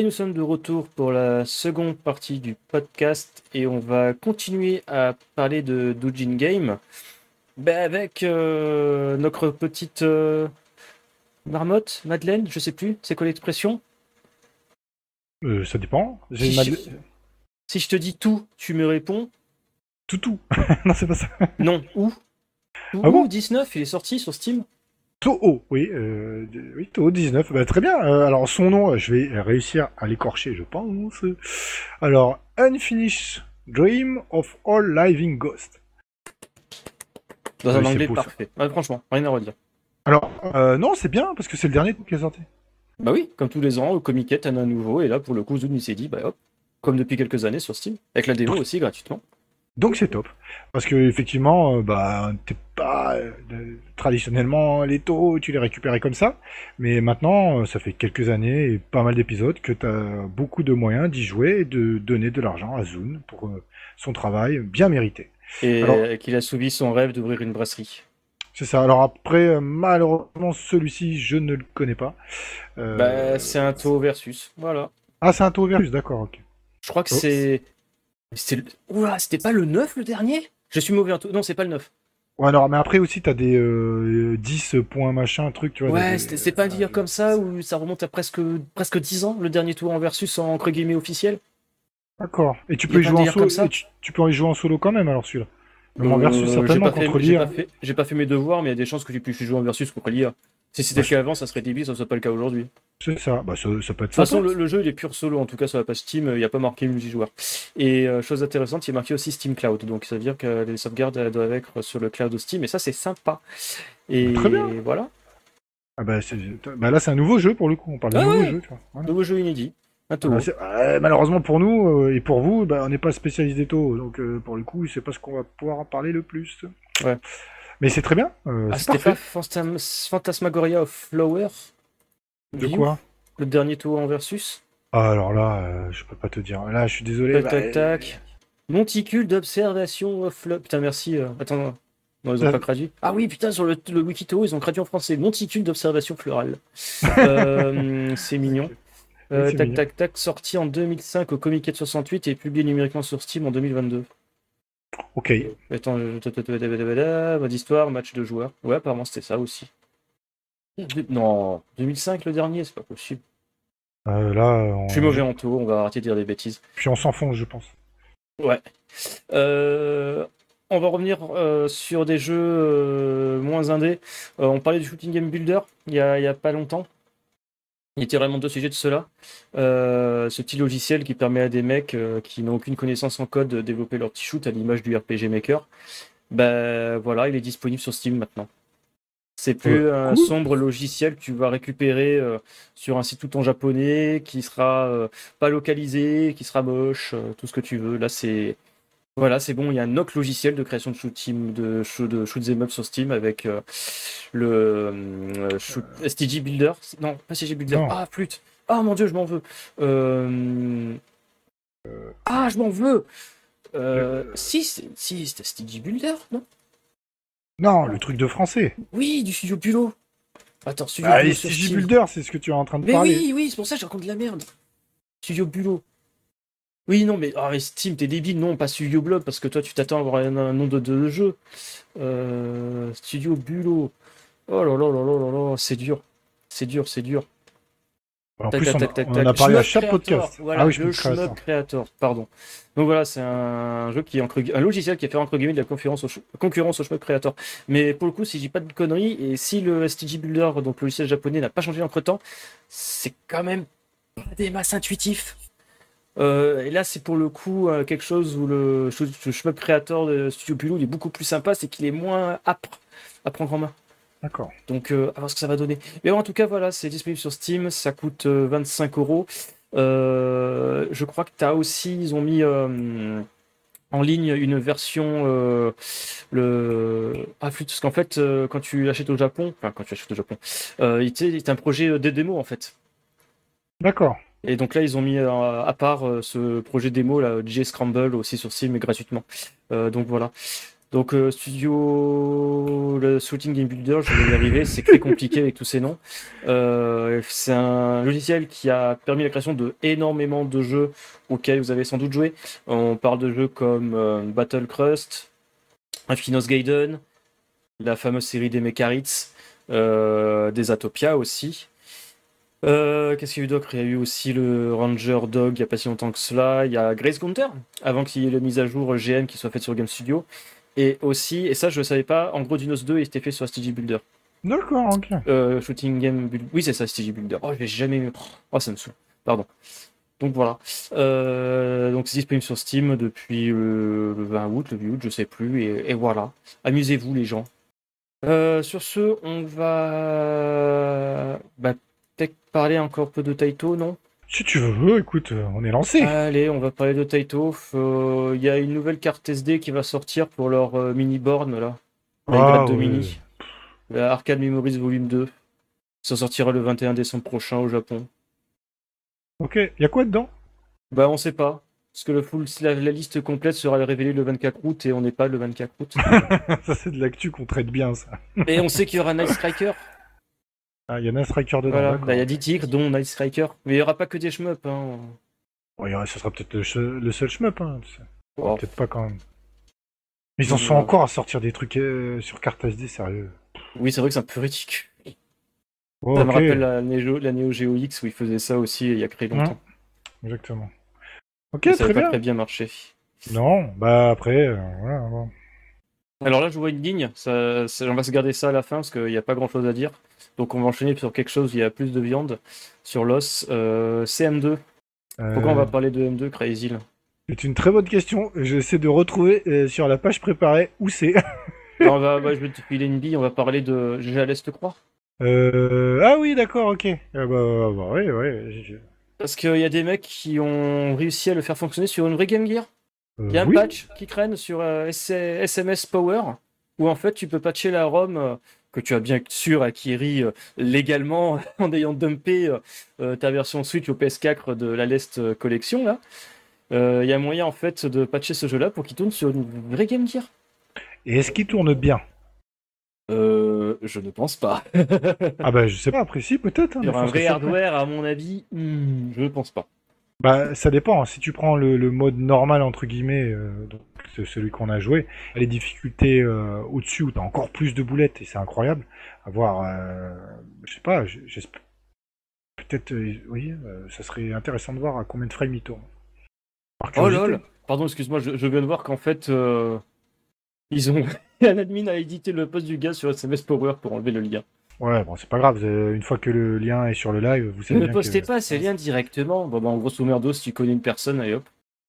C: Et nous sommes de retour pour la seconde partie du podcast et on va continuer à parler de Doujin Game.
B: Ben avec euh, notre petite euh, marmotte, Madeleine, je sais plus, c'est quoi l'expression?
A: Euh, ça dépend.
B: Si je- Si je te dis tout, tu me réponds?
A: Toutou. non, c'est pas ça.
B: non, où? Où,
A: Ah bon?
B: 19, il est sorti sur Steam?
A: Toho, oui, euh, oui, Toho 19. Bah, très bien. Euh, alors, son nom, euh, je vais réussir à l'écorcher, je pense. Alors, Unfinished Dream of All Living Ghost.
B: Dans un anglais
A: beau,
B: parfait. Ouais, franchement, rien à redire.
A: Alors, euh, non, c'est bien, parce que c'est le dernier qui est sorti.
B: Bah oui, comme tous les ans, au Comiquette, un nouveau, et là, pour le coup, Zoom, il s'est dit, bah hop, comme depuis quelques années sur Steam, avec la démo aussi, gratuitement.
A: Donc c'est top. Parce que effectivement, euh, bah, t'es pas euh, traditionnellement les taux, tu les récupérais comme ça. Mais maintenant, euh, ça fait quelques années et pas mal d'épisodes que t'as beaucoup de moyens d'y jouer et de donner de l'argent à Zune pour son travail bien mérité.
B: Et qu'il a soumis son rêve d'ouvrir une brasserie.
A: C'est ça. Alors après, malheureusement, celui-ci, je ne le connais pas.
B: Bah, c'est un taux versus, voilà.
A: Ah, c'est un taux versus, d'accord, ok.
B: Je crois que
A: Oh.
B: c'est. C'est le- Ouah, c'était pas le 9 le dernier? Je suis mauvais en tout. Non, c'est pas le 9.
A: Ouais, alors, mais après aussi, t'as des euh, 10 points machin, truc, tu vois.
B: Ouais,
A: des-
B: c'était- c'est pas un délire comme ça où ça remonte à presque, presque 10 ans, le dernier tour en versus en entre guillemets officiel?
A: D'accord. Et tu peux y jouer en solo.
B: ça?
A: tu, tu peux y jouer en solo quand même alors celui-là. Même en
B: Euh,
A: versus
B: j'ai
A: certainement
B: pas fait-
A: contre
B: J'ai
A: l'IA.
B: pas, fait- j'ai pas fait mes devoirs, mais il y a des chances que j'ai pu jouer en versus contre l'IA. Si c'était
A: Bah,
B: le cas avant, ça serait débile, ça soit pas le cas aujourd'hui. De
A: C'est ça. Bah ça, ça peut être
B: toute façon, le, le jeu il est pur solo, en tout cas sur la page Steam, il n'y a pas marqué multijoueur. Et euh, chose intéressante, il est marqué aussi Steam Cloud, donc ça veut dire que les sauvegardes elles doivent être sur le cloud de Steam, et ça c'est sympa. Et
A: Très bien.
B: voilà,
A: Ah bah, bah là c'est un nouveau jeu pour le coup. On parle d'un
B: Ah
A: nouveau
B: ouais.
A: jeu. Tu vois. Voilà.
B: nouveau jeu inédit.
A: Ah, ouais, malheureusement pour nous euh, et pour vous, bah, on n'est pas spécialiste des taux, donc euh, pour le coup, c'est pas ce qu'on va pouvoir en parler le plus.
B: Ouais.
A: Mais c'est très bien. euh,
B: Ah, c'était pas Phantasmagoria of Flower
A: De
B: View,
A: quoi?
B: Le dernier tour en versus?
A: Ah, Alors là, euh, je peux pas te dire. Là, je suis désolé.
B: Tac,
A: bah,
B: tac, tac. Monticule d'observation of Flower. Putain, merci. euh, Attends. Non, ils ont
A: Ça-
B: pas traduit. Ah oui, putain, sur le, le Wikito, ils ont traduit en français. Monticule d'observation florale. Euh, c'est mignon. Euh, tac,
A: mignon.
B: tac, tac. Sorti en 2005 au Comic 68 et publié numériquement sur Steam en 2022.
A: Ok.
B: Attends, ta- mode histoire, match de joueurs. Ouais, apparemment c'était ça aussi. Non, 2005 le dernier, c'est pas possible.
A: Euh, là, on...
B: Je suis mauvais en taux, on va arrêter de dire des bêtises.
A: Puis on s'enfonce, je pense.
B: Ouais. Euh, on va revenir euh, sur des jeux euh, moins indés. Euh, on parlait du Shooting Game Builder il y a, il y a pas longtemps. Il était vraiment deux sujets de cela. Euh, ce petit logiciel qui permet à des mecs euh, qui n'ont aucune connaissance en code de développer leur petit shoot à l'image du RPG Maker. Ben voilà, il est disponible sur Steam maintenant. C'est plus
A: Ouais,
B: un sombre logiciel que tu vas récupérer euh, sur un site tout en japonais qui sera pas localisé, qui sera moche, tout ce que tu veux. Là, c'est voilà, c'est bon. Il y a un autre logiciel de création de shoot team, de shoot, de shoot 'em up sur Steam avec euh, le euh, shoot- STG Builder. Non, pas STG Builder.
A: Non.
B: Ah flûte. Ah mon dieu, je m'en veux. Euh, Ah, je m'en veux. Euh, Si, c'est- si, c'était STG Builder, non?
A: Non, le truc de français.
B: Oui, du studio Bulo. Attends, studio
A: Ah, CJ
B: Steam.
A: Builder, c'est ce que tu es en train de
B: Mais
A: parler.
B: oui, oui, c'est pour ça que je raconte de la merde. Studio Bulo. Oui, non, mais, ah, Steam, t'es débile, non, pas Studio Blob, parce que toi, tu t'attends à avoir un, un nom de, de jeu. Euh, Studio Bulo. Oh là là là là là là, c'est dur. C'est dur, c'est dur.
A: En
B: Tac,
A: plus,
B: tac,
A: on,
B: tac, tac,
A: on a parlé à chaque
B: Creator,
A: podcast.
B: Voilà,
A: ah oui, je
B: le. Shmup Creator, pardon. Donc voilà, c'est un jeu qui est entre, un logiciel qui a fait entre guillemets de la concurrence au, concurrence au Shmup Creator. Mais pour le coup, si je dis pas de conneries, et si le STG Builder, donc le logiciel japonais, n'a pas changé entre temps, c'est quand même pas des masses intuitifs. Euh, et là, c'est pour le coup euh, quelque chose où le, le Shmup Creator de Studio Bulo il est beaucoup plus sympa, c'est qu'il est moins âpre à prendre en main.
A: D'accord.
B: Donc, euh, à voir ce que ça va donner. Mais bon, en tout cas, voilà, c'est disponible sur Steam. Ça coûte euh, 25 euros. Je crois que tu as aussi, ils ont mis en ligne une version. euh, le... Ah, flûte, parce qu'en fait, euh, quand tu l'achètes au Japon, enfin, quand tu achètes au Japon, euh, il un projet de démo en fait.
A: D'accord.
B: Et donc là, ils ont mis euh, à part euh, ce projet démo, là, J Scramble, aussi sur Steam, mais gratuitement. Euh, donc voilà. Donc Studio, le Shooting Game Builder, je vais y arriver, c'est très compliqué avec tous ces noms. C'est un logiciel qui a permis la création de énormément de jeux auxquels vous avez sans doute joué. On parle de jeux comme euh, Battle Crust, Infinos Gaiden, la fameuse série des Mecharites, des Atopia aussi. Euh, Qu'est-ce qu'il y a eu d'autre? Il y a eu aussi le Ranger Dog il n'y a pas si longtemps que cela. Il y a Grace Counter, avant qu'il y ait la mise à jour GM qui soit faite sur Game Studio. Et aussi, et ça je ne savais pas, en gros Dinos 2 était fait sur STG Builder.
A: D'accord, ok.
B: Euh, shooting Game Builder. Oui, c'est ça, STG Builder. Oh, je vais jamais. Oh, ça me saoule. Pardon. Donc voilà. Euh, donc c'est disponible sur Steam depuis le, le 20 août, le 8 août, je sais plus. Et, et voilà. Amusez-vous, les gens. Euh, sur ce, on va bah, peut-être parler encore un peu de Taito, non?
A: Si tu veux, écoute, euh, on est lancé.
B: Allez, on va parler de Taito. Euh, Il y a une nouvelle carte SD qui va sortir pour leur euh, mini borne là.
A: Ah, ouais.
B: mini. La Arcade Memories Volume 2. Ça sortira le 21 décembre prochain au Japon.
A: Ok, y a quoi dedans?
B: Bah on sait pas. Parce que le full, la, la liste complète sera révélée le 24 août et on n'est pas le 24 août.
A: Ça, c'est de l'actu qu'on traite bien, ça.
B: et on sait qu'il y aura Night Striker.
A: Ah, il y en a un striker dedans.
B: Voilà. Bah, il y a 10 titres dont Night Striker. Mais il n'y aura pas que des shmups. Hein.
A: Bon, il y aura- ça sera peut-être le, seul shmup, hein. tu sais.
B: Oh.
A: Peut-être pas quand même. Mais ils en
B: Ouais.
A: sont encore à sortir des trucs euh, sur carte SD, sérieux.
B: Oui, c'est vrai que c'est un peu ridicule.
A: Oh,
B: ça me rappelle la Neo, la Neo Geo X où ils faisaient ça aussi il y a très longtemps.
A: Exactement. Ok,
B: ça
A: très
B: n'a pas
A: bien.
B: très bien marché.
A: Non, bah après, euh, voilà. bon.
B: Alors là, je vois une ligne. Ça, ça- on va se garder ça à la fin parce qu'il n'y a pas grand chose à dire. Donc on va enchaîner sur quelque chose où il y a plus de viande. Sur l'os. Euh, CM2. Pourquoi on
A: Euh,
B: va parler de M2, Crazy
A: C'est une très bonne question. J'essaie de retrouver euh, sur la page préparée où c'est.
B: On va, ouais, je vais te filer une bille. On va parler de GG à l'Est, crois.
A: Euh, Ah oui, d'accord, ok. Ah bah, bah, ouais, ouais. je-
B: Parce qu'il y a des mecs qui ont réussi à le faire fonctionner sur une vraie Game Gear.
A: Euh,
B: Il y a un
A: oui.
B: patch qui traîne sur euh, SMS Power où en fait tu peux patcher la ROM euh, que tu as bien sûr acquéri euh, légalement en ayant dumpé euh, euh, ta version Switch au PS4 de la Lest euh, Collection là. Euh, Il y a moyen en fait de patcher ce jeu-là pour qu'il tourne sur une vraie Game Gear.
A: Et est-ce qu'il tourne bien?
B: Euh, je ne pense pas.
A: Ah bah je sais pas, après si, peut-être. hein,
B: Sur un vrai hardware, à mon avis, hmm, je ne pense pas.
A: Bah ça dépend. Si tu prends le, le mode normal entre guillemets, euh, donc celui qu'on a joué, les difficultés euh, au-dessus où t'as encore plus de boulettes et c'est incroyable. À voir, euh, je sais pas, j'espère. Peut-être, euh, oui, ça serait intéressant de voir à combien de frames il tourne.
B: Oh lol Pardon, excuse-moi, je, je viens de voir qu'en fait, ils ont. un admin a édité le post du gars sur SMS Power pour enlever le lien.
A: Ouais, bon, c'est pas grave. euh, Une fois que le lien est sur le live, vous savez
B: Ne
A: bien
B: postez
A: que...
B: pas ces liens directement. Bon, bah, en grosso merdo, si tu connais une personne, allez hop.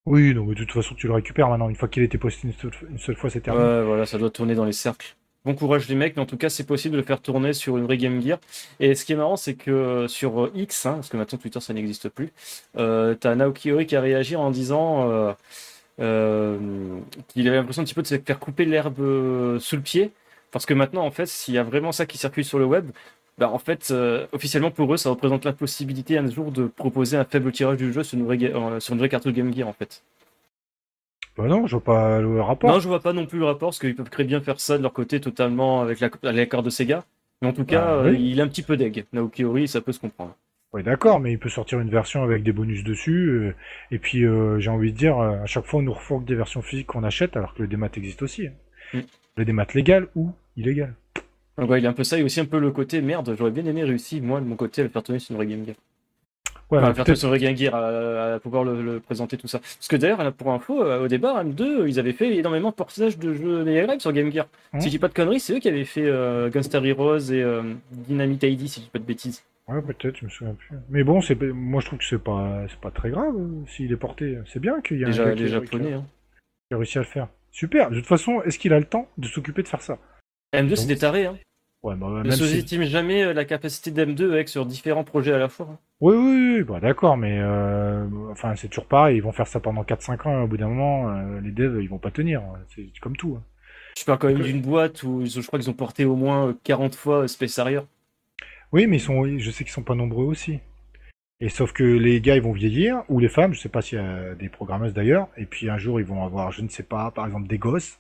A: Oui, non, mais de toute façon, tu le récupères maintenant. Une fois qu'il a été posté une seule, fois, c'est terminé.
B: Ouais, voilà, ça doit tourner dans les cercles. Bon courage les mecs, mais en tout cas, c'est possible de le faire tourner sur une vraie Game Gear. Et ce qui est marrant, c'est que euh, sur euh, X, hein, parce que maintenant Twitter ça n'existe plus, euh, t'as Naoki Ori qui a réagi en disant euh, euh, qu'il avait l'impression un petit peu de se faire couper l'herbe sous le pied. Parce que maintenant, en fait, s'il y a vraiment ça qui circule sur le web, bah, en fait, euh, officiellement pour eux, ça représente l'impossibilité un jour de proposer un faible tirage du jeu sur une vraie, euh, sur une vraie cartouche Game Gear, en fait.
A: Bah non, je vois pas le rapport.
B: Non, je vois pas non plus le rapport, parce qu'ils peuvent très bien faire ça de leur côté totalement avec la- l'accord de Sega. Mais en tout cas,
A: Ah,
B: euh,
A: oui.
B: il est un petit peu deg. Naoki Ori, ça peut se comprendre.
A: Ouais, d'accord, mais il peut sortir une version avec des bonus dessus. euh, et puis, euh, j'ai envie de dire, à chaque fois, on nous refourgue des versions physiques qu'on achète, alors que le démat existe aussi. hein. Le démat légal ou illégal.
B: Donc ouais, il a un peu ça, et aussi un peu le côté merde, j'aurais bien aimé réussir, moi, de mon côté, à le faire tourner sur une vraie Game Gear.
A: Ouais,
B: Enfin, à faire tourner sur une vraie Game Gear, à, à pouvoir le, le présenter, tout ça. Parce que d'ailleurs, pour info, euh, au départ, M2, ils avaient fait énormément de portages de jeux Mega Drive sur Game Gear.
A: Mhm.
B: Si je dis pas de conneries, c'est eux qui avaient fait euh, Gunstar Heroes et euh, Dynamite ID, si je dis pas de bêtises.
A: Ouais, peut-être, je me souviens plus. Mais bon, c'est moi je trouve que c'est pas c'est pas très grave euh, s'il est porté. C'est bien qu'il y ait un
B: Déjà,
A: qui a-
B: japonais, hein.
A: qui a réussi à le faire. Super. De toute façon, est-ce qu'il a le temps de s'occuper de faire ça?
B: M2, c'est des tarés, hein.
A: Ouais, bah,
B: Ne
A: si...
B: sous-estime jamais euh, la capacité d'M2 avec sur différents projets à la fois. hein.
A: Oui, oui, oui, bah d'accord, mais euh, enfin c'est toujours pareil. Ils vont faire ça pendant 4-5 ans. Au bout d'un moment, euh, les devs ils vont pas tenir. C'est comme tout. hein.
B: Je parle quand même d'une boîte où ils ont- je crois qu'ils ont porté au moins euh, 40 fois Space Harrier.
A: Oui, mais ils sont, je sais qu'ils sont pas nombreux aussi. Et sauf que les gars, ils vont vieillir, ou les femmes, je sais pas s'il y a des programmeuses d'ailleurs, et puis un jour, ils vont avoir, je ne sais pas, par exemple, des gosses,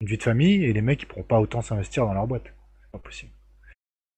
A: une vie de famille, et les mecs, ils pourront pas autant s'investir dans leur boîte. C'est pas possible.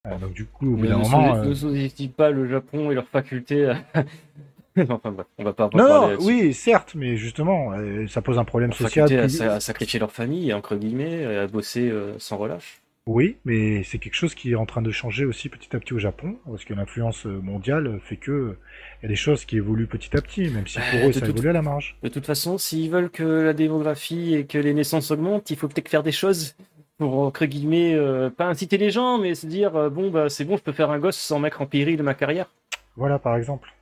A: Euh, donc du coup, au bout
B: Ne
A: d'un
B: ne
A: moment...
B: sous-
A: euh,
B: ne sous-estime pas le Japon et à- Non, enfin bref, on va pas,
A: Non, non, oui, certes, mais justement, euh, ça pose un problème social.
B: à,
A: plus-
B: sa- à sacrifier leur famille, entre guillemets, et à bosser sans relâche.
A: Oui, mais c'est quelque chose qui est en train de changer aussi petit à petit au Japon, parce que l'influence mondiale fait que euh, il y a des choses qui évoluent petit à petit, même si
B: Bah,
A: pour eux
B: de
A: ça
B: toute-
A: évolue à la marge.
B: De toute façon, s'ils veulent que la démographie et que les naissances augmentent, il faut peut-être faire des choses pour, entre guillemets, euh, pas inciter les gens, mais se dire, euh, bon, bah, c'est bon, je peux faire un gosse sans mettre en péril ma carrière.
A: Voilà, par exemple.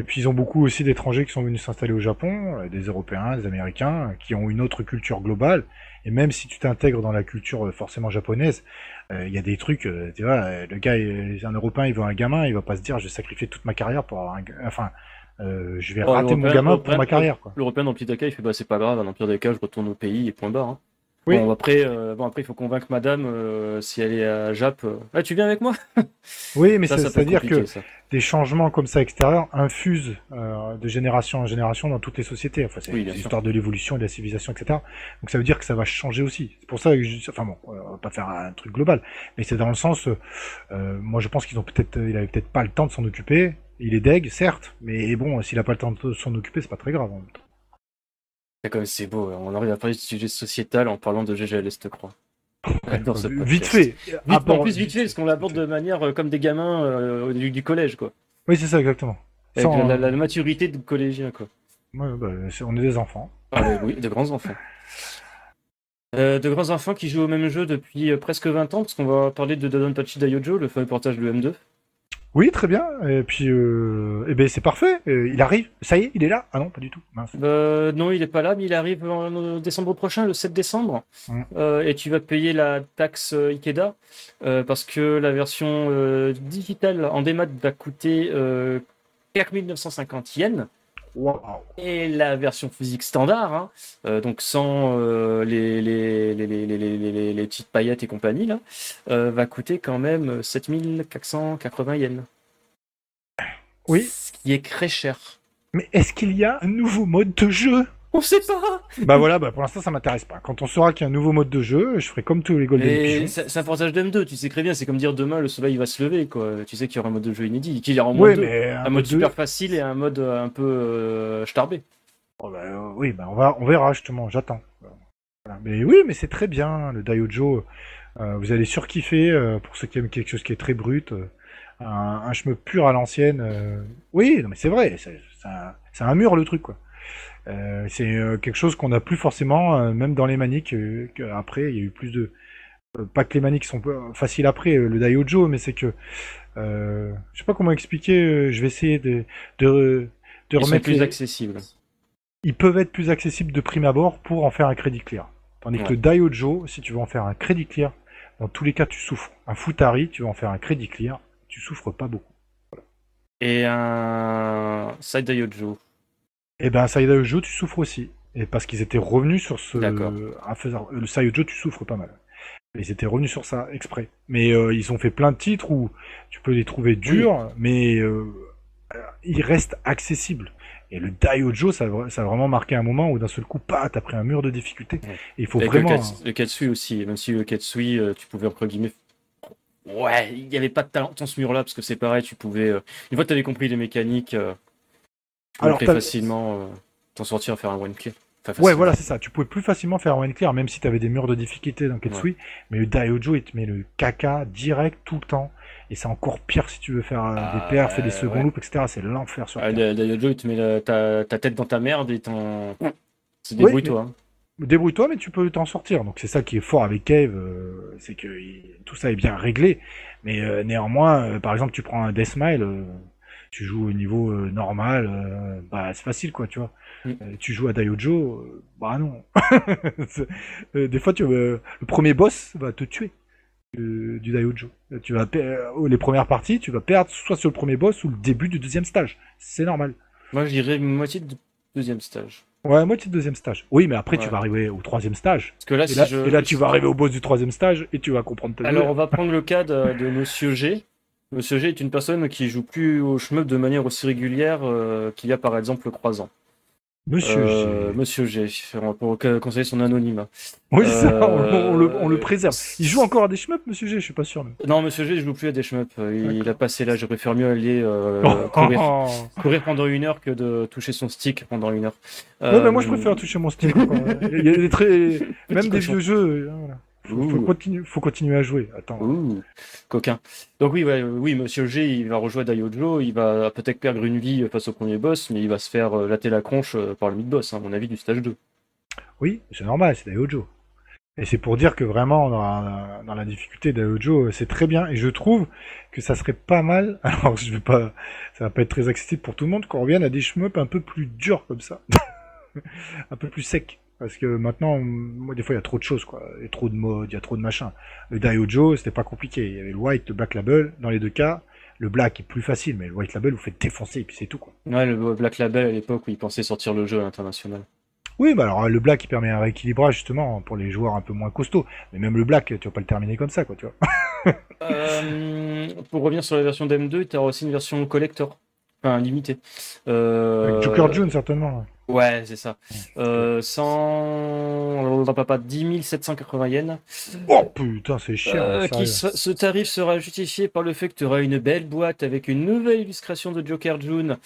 A: Et puis ils ont beaucoup aussi d'étrangers qui sont venus s'installer au Japon, euh, des Européens, des Américains, euh, qui ont une autre culture globale. Et même si tu t'intègres dans la culture euh, forcément japonaise, euh, il y a des trucs, tu vois, le gars, un Européen, il veut un gamin, il va pas se dire, je vais sacrifier toute ma carrière pour avoir un, enfin, euh, je vais
B: Oh,
A: rater mon gamin pour ma carrière.
B: L'Européen dans le petit accueil, il fait, bah, c'est pas grave, dans le pire des cas, je retourne au pays et point barre. hein.
A: Oui.
B: Bon, après, euh, bon, après, il faut convaincre madame, euh, si elle est à Jap, euh, ah, tu viens avec moi?
A: Oui, mais c'est-à-dire que
B: ça.
A: des changements comme ça extérieurs infusent euh, de génération en génération dans toutes les sociétés. Enfin, c'est
B: Oui,
A: l'histoire de l'évolution et de la civilisation, etc. Donc ça veut dire que ça va changer aussi. C'est pour ça que je... enfin bon, euh, on va pas faire un truc global, mais c'est dans le sens, euh, moi je pense qu'ils ont peut-être, il avait peut-être pas le temps de s'en occuper. Il est deg, certes, mais bon, s'il a pas le temps de s'en occuper, c'est pas très grave. en même temps.
B: C'est comme c'est beau, hein. on arrive à parler de sujet sociétal en parlant de GGLS, te crois. J'adore ce podcast.
A: Vite fait.
B: Vite,
A: Abord-
B: en plus vite fait, parce qu'on l'aborde de manière euh, comme des gamins euh, du, du collège, quoi.
A: Oui, c'est ça exactement.
B: Avec
A: Sans-
B: la, la- la maturité de collégien, quoi.
A: Ouais, bah, on est des enfants.
B: Ah, oui, de grands enfants. Euh, de grands enfants qui jouent au même jeu depuis euh, presque 20 ans, parce qu'on va parler de Dodonpachi Daiojo, le fameux portage de M2.
A: Oui, très bien. Et puis, euh... eh ben, c'est parfait. Euh, il arrive. Ça y est, il est là. Ah non, pas du tout. Mince.
B: Euh, non, il est pas là, mais il arrive en décembre prochain, le 7 décembre. Euh, et tu vas payer la taxe euh, Ikeda, parce que la version digitale en démat va coûter euh, 4950 yens.
A: Waouh.
B: Et la version physique standard, hein, euh, donc sans euh, les petites paillettes et compagnie, là, euh, va coûter quand même 7480 yens.
A: Oui.
B: Ce qui est très cher.
A: Mais est-ce qu'il y a un nouveau mode de jeu?
B: On sait pas
A: Bah voilà, bah pour l'instant ça m'intéresse pas. Quand on saura qu'il y a un nouveau mode de jeu, je ferai comme tous les Golden
B: Et
A: Pigeons.
B: c'est un portage de M2, tu sais très bien, c'est comme dire demain le soleil va se lever, quoi. Tu sais qu'il y aura un mode de jeu inédit, qu'il y aura un
A: Ouais,
B: mode,
A: mais
B: un
A: un
B: mode
A: mode de-
B: super facile et un mode euh, un peu euh, starbé.
A: Oh, bah, euh, oui, bah on va, on verra justement. J'attends. Voilà. Mais oui, mais c'est très bien le Daiojo. Euh, vous allez surkiffer euh, pour ceux qui aiment quelque chose qui est très brut, euh, un, un shmup pur à l'ancienne. euh, Oui, non mais c'est vrai, c'est c'est un, c'est un mur le truc quoi. Euh, c'est euh, quelque chose qu'on n'a plus forcément, euh, même dans les maniques. que après, il y a eu plus de. pas que les maniques sont faciles après le Daiojo, mais c'est que euh, je sais pas comment expliquer. je vais essayer de de, de
B: Ils sont
A: remettre
B: plus
A: les-
B: accessibles.
A: ils peuvent être plus accessibles de prime abord pour en faire un crédit clear. Tandis que le Daiojo, si tu veux en faire un crédit clear, dans tous les cas tu souffres. Un Futari, tu veux en faire un crédit clear, tu souffres pas beaucoup.
B: Et un Side Daiojo.
A: Et ben Saidaiojo, tu souffres aussi. Et parce qu'ils étaient revenus sur ce... Le Saidaiojo, tu souffres pas mal. Ils étaient revenus sur ça exprès. Mais euh, ils ont fait plein de titres où tu peux les trouver durs, mais euh, ils restent accessibles. Et le Daiojo, ça, ça a vraiment marqué un moment où d'un seul coup, pas, t'as pris un mur de difficulté.
B: Ouais.
A: Et il faut
B: Avec
A: vraiment...
B: le, Kats- le Katsui aussi, même si le Katsui, euh, tu pouvais entre guillemets. Ouais, il n'y avait pas de talent dans ce mur-là, parce que c'est pareil, tu pouvais. euh, Une fois que tu avais compris les mécaniques, tu pouvais
A: Alors, t'as-
B: facilement euh, t'en sortir et faire un one clear. Enfin,
A: Ouais, voilà, c'est ça. Tu pouvais plus facilement faire un one clear, même si tu avais des murs de difficulté dans Ketsui. Mais le Daiojo, il te met le caca direct tout le temps. Et c'est encore pire si tu veux faire euh,
B: Ah,
A: des perfs et des second
B: ouais.
A: loops, etc. C'est l'enfer sur
B: Ah, Daiojo, il te met la- ta, ta tête dans ta merde et t'en. C'est
A: Oui,
B: débrouille-toi. hein.
A: Débrouille-toi, mais tu peux t'en sortir. Donc c'est ça qui est fort avec Cave, euh, c'est que il- tout ça est bien réglé. Mais euh, néanmoins, euh, par exemple, tu prends un Deathmile, tu joues au niveau euh, normal, euh, bah c'est facile quoi, tu vois.
B: Mm.
A: Euh, tu joues à Daiojo, bah non. Des fois, tu le premier boss va te tuer euh, du Daiojo. Tu vas les premières parties, tu vas perdre soit sur le premier boss ou le début du deuxième stage. C'est normal.
B: Moi, je dirais moitié de deuxième stage.
A: Ouais, moitié de deuxième stage. Oui, mais après, tu vas arriver au troisième stage.
B: Parce que là,
A: Et
B: si
A: là,
B: je.
A: et là, tu vas arriver au boss du troisième stage et tu vas comprendre ta
B: Alors, on va prendre le cas de, de Monsieur G. Monsieur G est une personne qui joue plus au shmup de manière aussi régulière euh, qu'il y a par exemple le croisant.
A: Monsieur
B: Euh,
A: G.
B: Monsieur G, pour conseiller son anonymat.
A: Oui, ça, on,
B: euh,
A: on le, on le préserve. Il joue encore à des shmups, Monsieur G, je suis pas sûr. mais-
B: Non, Monsieur G, je joue plus à des shmups. Il a passé là, je préfère mieux aller euh,
A: Oh,
B: courir,
A: oh.
B: courir pendant une heure que de toucher son stick pendant une heure.
A: Ouais, mais moi,
B: Euh,
A: je préfère toucher mon stick. Il y a des très... Même des vieux jeux. euh, voilà. Faut, faut continuer, faut continuer à jouer. Attends.
B: Ouh, coquin. Donc oui, ouais, oui, Monsieur G, il va rejouer Daiojo, il va peut-être perdre une vie face au premier boss, mais il va se faire euh, latter la tronche euh, par le mid-boss, hein, à mon avis, du stage 2.
A: Oui, c'est normal, c'est Daiojo. Et c'est pour dire que vraiment, dans la, dans la difficulté Daiojo, euh, c'est très bien. Et je trouve que ça serait pas mal. Alors, je vais pas, ça va pas être très accessible pour tout le monde qu'on revienne à des shmups un peu plus durs comme ça. un peu plus secs. Parce que maintenant, moi, des fois, il y a trop de choses, quoi. Il y a trop de modes, il y a trop de machins. Le Daiojo, c'était pas compliqué. Il y avait le White, le Black Label. Dans les deux cas, le Black est plus facile, mais le White Label, vous faites défoncer et puis c'est tout, quoi.
B: Ouais, le Black Label à l'époque où il pensait sortir le jeu à l'international.
A: Oui, bah alors le Black, il permet un rééquilibrage, justement, pour les joueurs un peu moins costauds. Mais même le Black, tu vas pas le terminer comme ça, quoi, tu vois.
B: Euh, pour revenir sur la version d'M2, tu as aussi une version collector, enfin limitée. Euh,
A: Avec Joker June, certainement.
B: Ouais, c'est ça. Euh, 100... Papa, 10 780 yens.
A: Oh putain, c'est cher.
B: Euh,
A: sérieux.
B: qui se- ce tarif sera justifié par le fait que tu auras une belle boîte avec une nouvelle illustration de Joker June,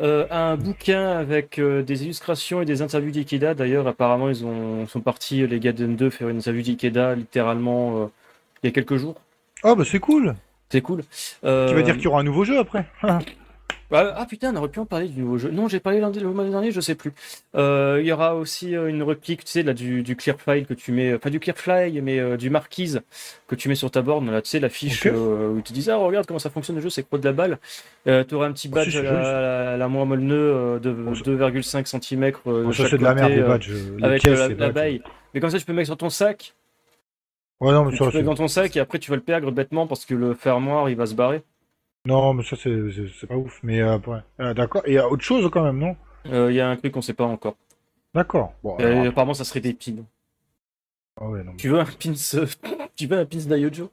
B: euh, un bouquin avec euh, des illustrations et des interviews d'Ikeda. D'ailleurs, apparemment, ils ont, sont partis, les gars d'M2, faire une interview d'Ikeda littéralement il y a quelques jours.
A: Oh, bah c'est cool.
B: C'est cool.
A: Tu vas dire qu'il y aura un nouveau jeu après
B: Ah, ah, putain, on aurait pu en parler du nouveau jeu. Non, j'ai parlé lundi, le mois dernier, je sais plus. Euh, Il y aura aussi euh, une réplique, tu sais, là, du, du clear file que tu mets, enfin du clear fly, mais euh, du marquise que tu mets sur ta borne, là, tu sais, la fiche
A: Ok.
B: euh, où tu dis, ah, regarde comment ça fonctionne le jeu, c'est quoi de la balle. Euh, tu auras un petit
A: Ah, si,
B: badge à la, la moins euh, de
A: Bon, ça-
B: 2,5 cm.
A: Ça, c'est de la merde, les badges. Les
B: avec euh, la, la baille. Mais comme ça, tu peux mettre sur ton sac,
A: Ouais, non, mais
B: tu
A: ça,
B: peux mettre dans ton sac et après tu vas le perdre bêtement parce que le fermoir il va se barrer.
A: Non, mais ça, c'est, pas ouf. Mais, euh, ouais. Euh, d'accord. Et il y a autre chose quand même, non?
B: Euh, Il y a un truc qu'on sait pas encore.
A: D'accord. Bon,
B: Euh,
A: alors,
B: apparemment, ça serait des pins.
A: ah ouais, non, mais-
B: Tu veux un pins, tu veux un pins d'Ayojo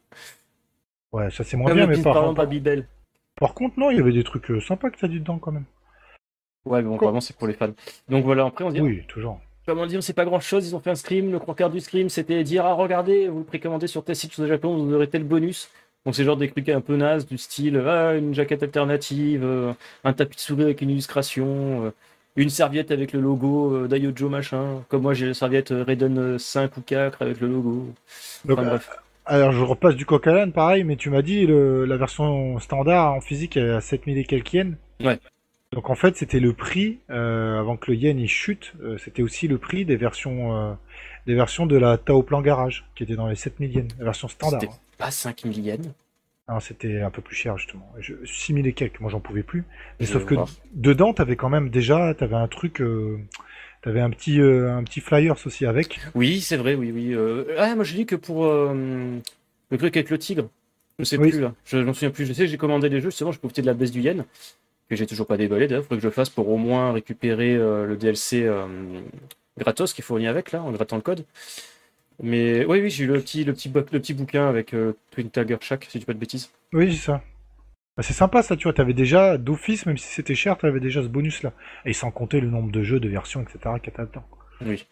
A: ouais, ça c'est moins
B: Comme
A: bien,
B: le
A: mais par,
B: par Babybel.
A: par contre, non, il y avait des trucs sympas que t'as dit dedans quand même.
B: Ouais, mais bon,
A: Quoi?
B: vraiment, c'est pour les fans. Donc voilà, après, on dit,
A: Oui, toujours.
B: comment dire, c'est pas grand chose. Ils ont fait un stream. Le croqueur du stream, c'était dire, ah, regardez, vous le précommandez sur tel site au Japon, vous aurez tel bonus. Donc c'est genre des trucs un peu nazes, du style, ah, une jaquette alternative, euh, un tapis de souris avec une illustration, euh, une serviette avec le logo euh, d'Ayojo machin. Comme moi, j'ai la serviette euh, Raiden euh, 5 ou 4 avec le logo.
A: Donc,
B: Enfin, bref.
A: Alors je repasse du coq à pareil, mais tu m'as dit le, la version standard en physique est à 7000 et quelques yens.
B: Ouais.
A: Donc en fait c'était le prix, avant que le yen il chute, c'était aussi le prix des versions des versions de la Tao Plan Garage, qui était dans les 7000 yens, la version standard.
B: C'était. Pas 5000 yens.
A: C'était un peu plus cher justement. Je, 6000 et quelques, moi j'en pouvais plus. Mais
B: Je
A: sauf que
B: voir.
A: dedans t'avais quand même déjà, t'avais un truc, euh, t'avais un petit euh, un petit flyers aussi avec.
B: Oui, c'est vrai, oui, oui. euh, Ah, moi je dis que pour euh, le truc avec le tigre, je sais
A: Oui.
B: plus là, je m'en souviens plus. Je sais que j'ai commandé les jeux, justement, je profiter de la baisse du yen, que j'ai toujours pas déballé d'ailleurs, faudrait que je le fasse pour au moins récupérer euh, le DLC euh, gratos qui est fourni avec là, en grattant le code. Mais oui, oui, j'ai eu le petit, le petit, le petit bouquin avec euh, Twin Tiger Shack, si je dis pas de bêtises.
A: Oui, c'est ça. Bah, c'est sympa ça, tu vois, t'avais déjà d'office, même si c'était cher, t'avais déjà ce bonus là. Et sans compter le nombre de jeux, de versions, etc. qu'il y a dedans.
B: Oui.